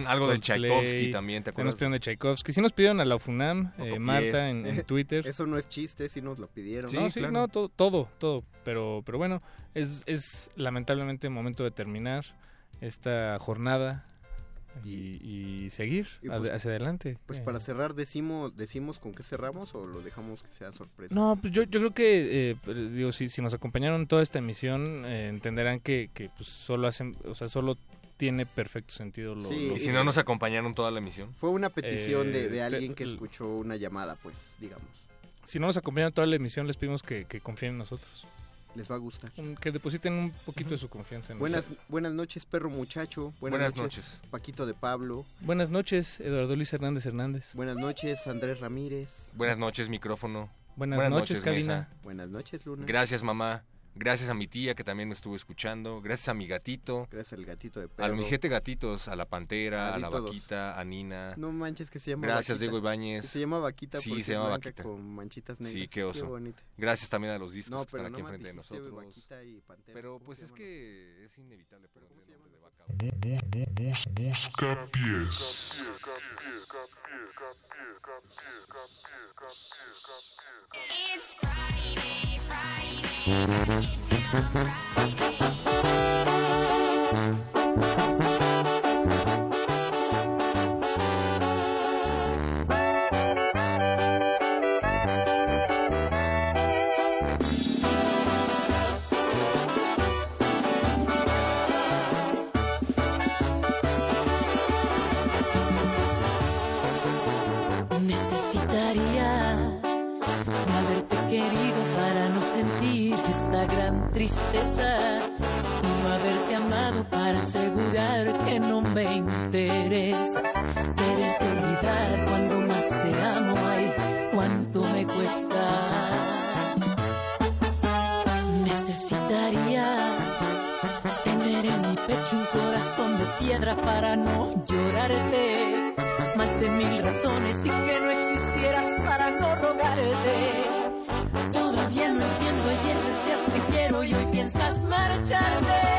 Algo de Tchaikovsky también, ¿te acuerdas? Nos pidieron de Tchaikovsky. Sí nos pidieron a la UFUNAM, eh. Marta en, en Twitter. Eso no es chiste, sí nos lo pidieron. no, sí, no, todo, todo, todo. Pero, pero bueno, es, es lamentablemente momento de terminar esta jornada y, y seguir Y pues- hacia adelante. Pues Eh, para cerrar, decimos, decimos con qué cerramos o lo dejamos que sea sorpresa. No, pues yo, yo creo que, eh, pero digo, si, si nos acompañaron toda esta emisión, eh, entenderán que, que pues solo hacen, o sea, solo tiene perfecto sentido lo, Sí, lo- Y si no nos acompañaron toda la emisión. Fue una petición de, Eh, de alguien pe- que escuchó una llamada, pues, digamos. Si no nos acompañaron toda la emisión, les pedimos que, que confíen en nosotros. Les va a gustar. Que depositen un poquito de su confianza en Buenas, nosotros. buenas noches, perro muchacho. Buenas, Buenas noches, noches. Paquito de Pablo. Buenas noches, Eduardo Luis Hernández Hernández. Buenas noches, Andrés Ramírez. Buenas noches, micrófono. Buenas noches, cabina. mesa. Buenas noches, Luna. Gracias, mamá. Gracias a mi tía que también me estuvo escuchando. Gracias a mi gatito. Gracias al gatito de A perro. mis siete gatitos, a la pantera, A a la todos. vaquita, a Nina. No manches que se llama Gracias, Vaquita. Diego Ibáñez. Se llama Vaquita Sí, porque se es llama blanca Vaquita. con manchitas negras. Sí, qué oso. bonita. Gracias también a los discos No, que pero están aquí nomás enfrente de dijiste nosotros. Vaquita y Pantera. Pero ¿Cómo pues se es llaman? que es inevitable ponerle nombre de vaca. Busca pies. It's Friday, Friday. right. Razones y que no existieras para no rogarte. Todavía no entiendo, ayer decías te quiero y hoy piensas marcharte.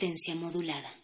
Resistencia modulada.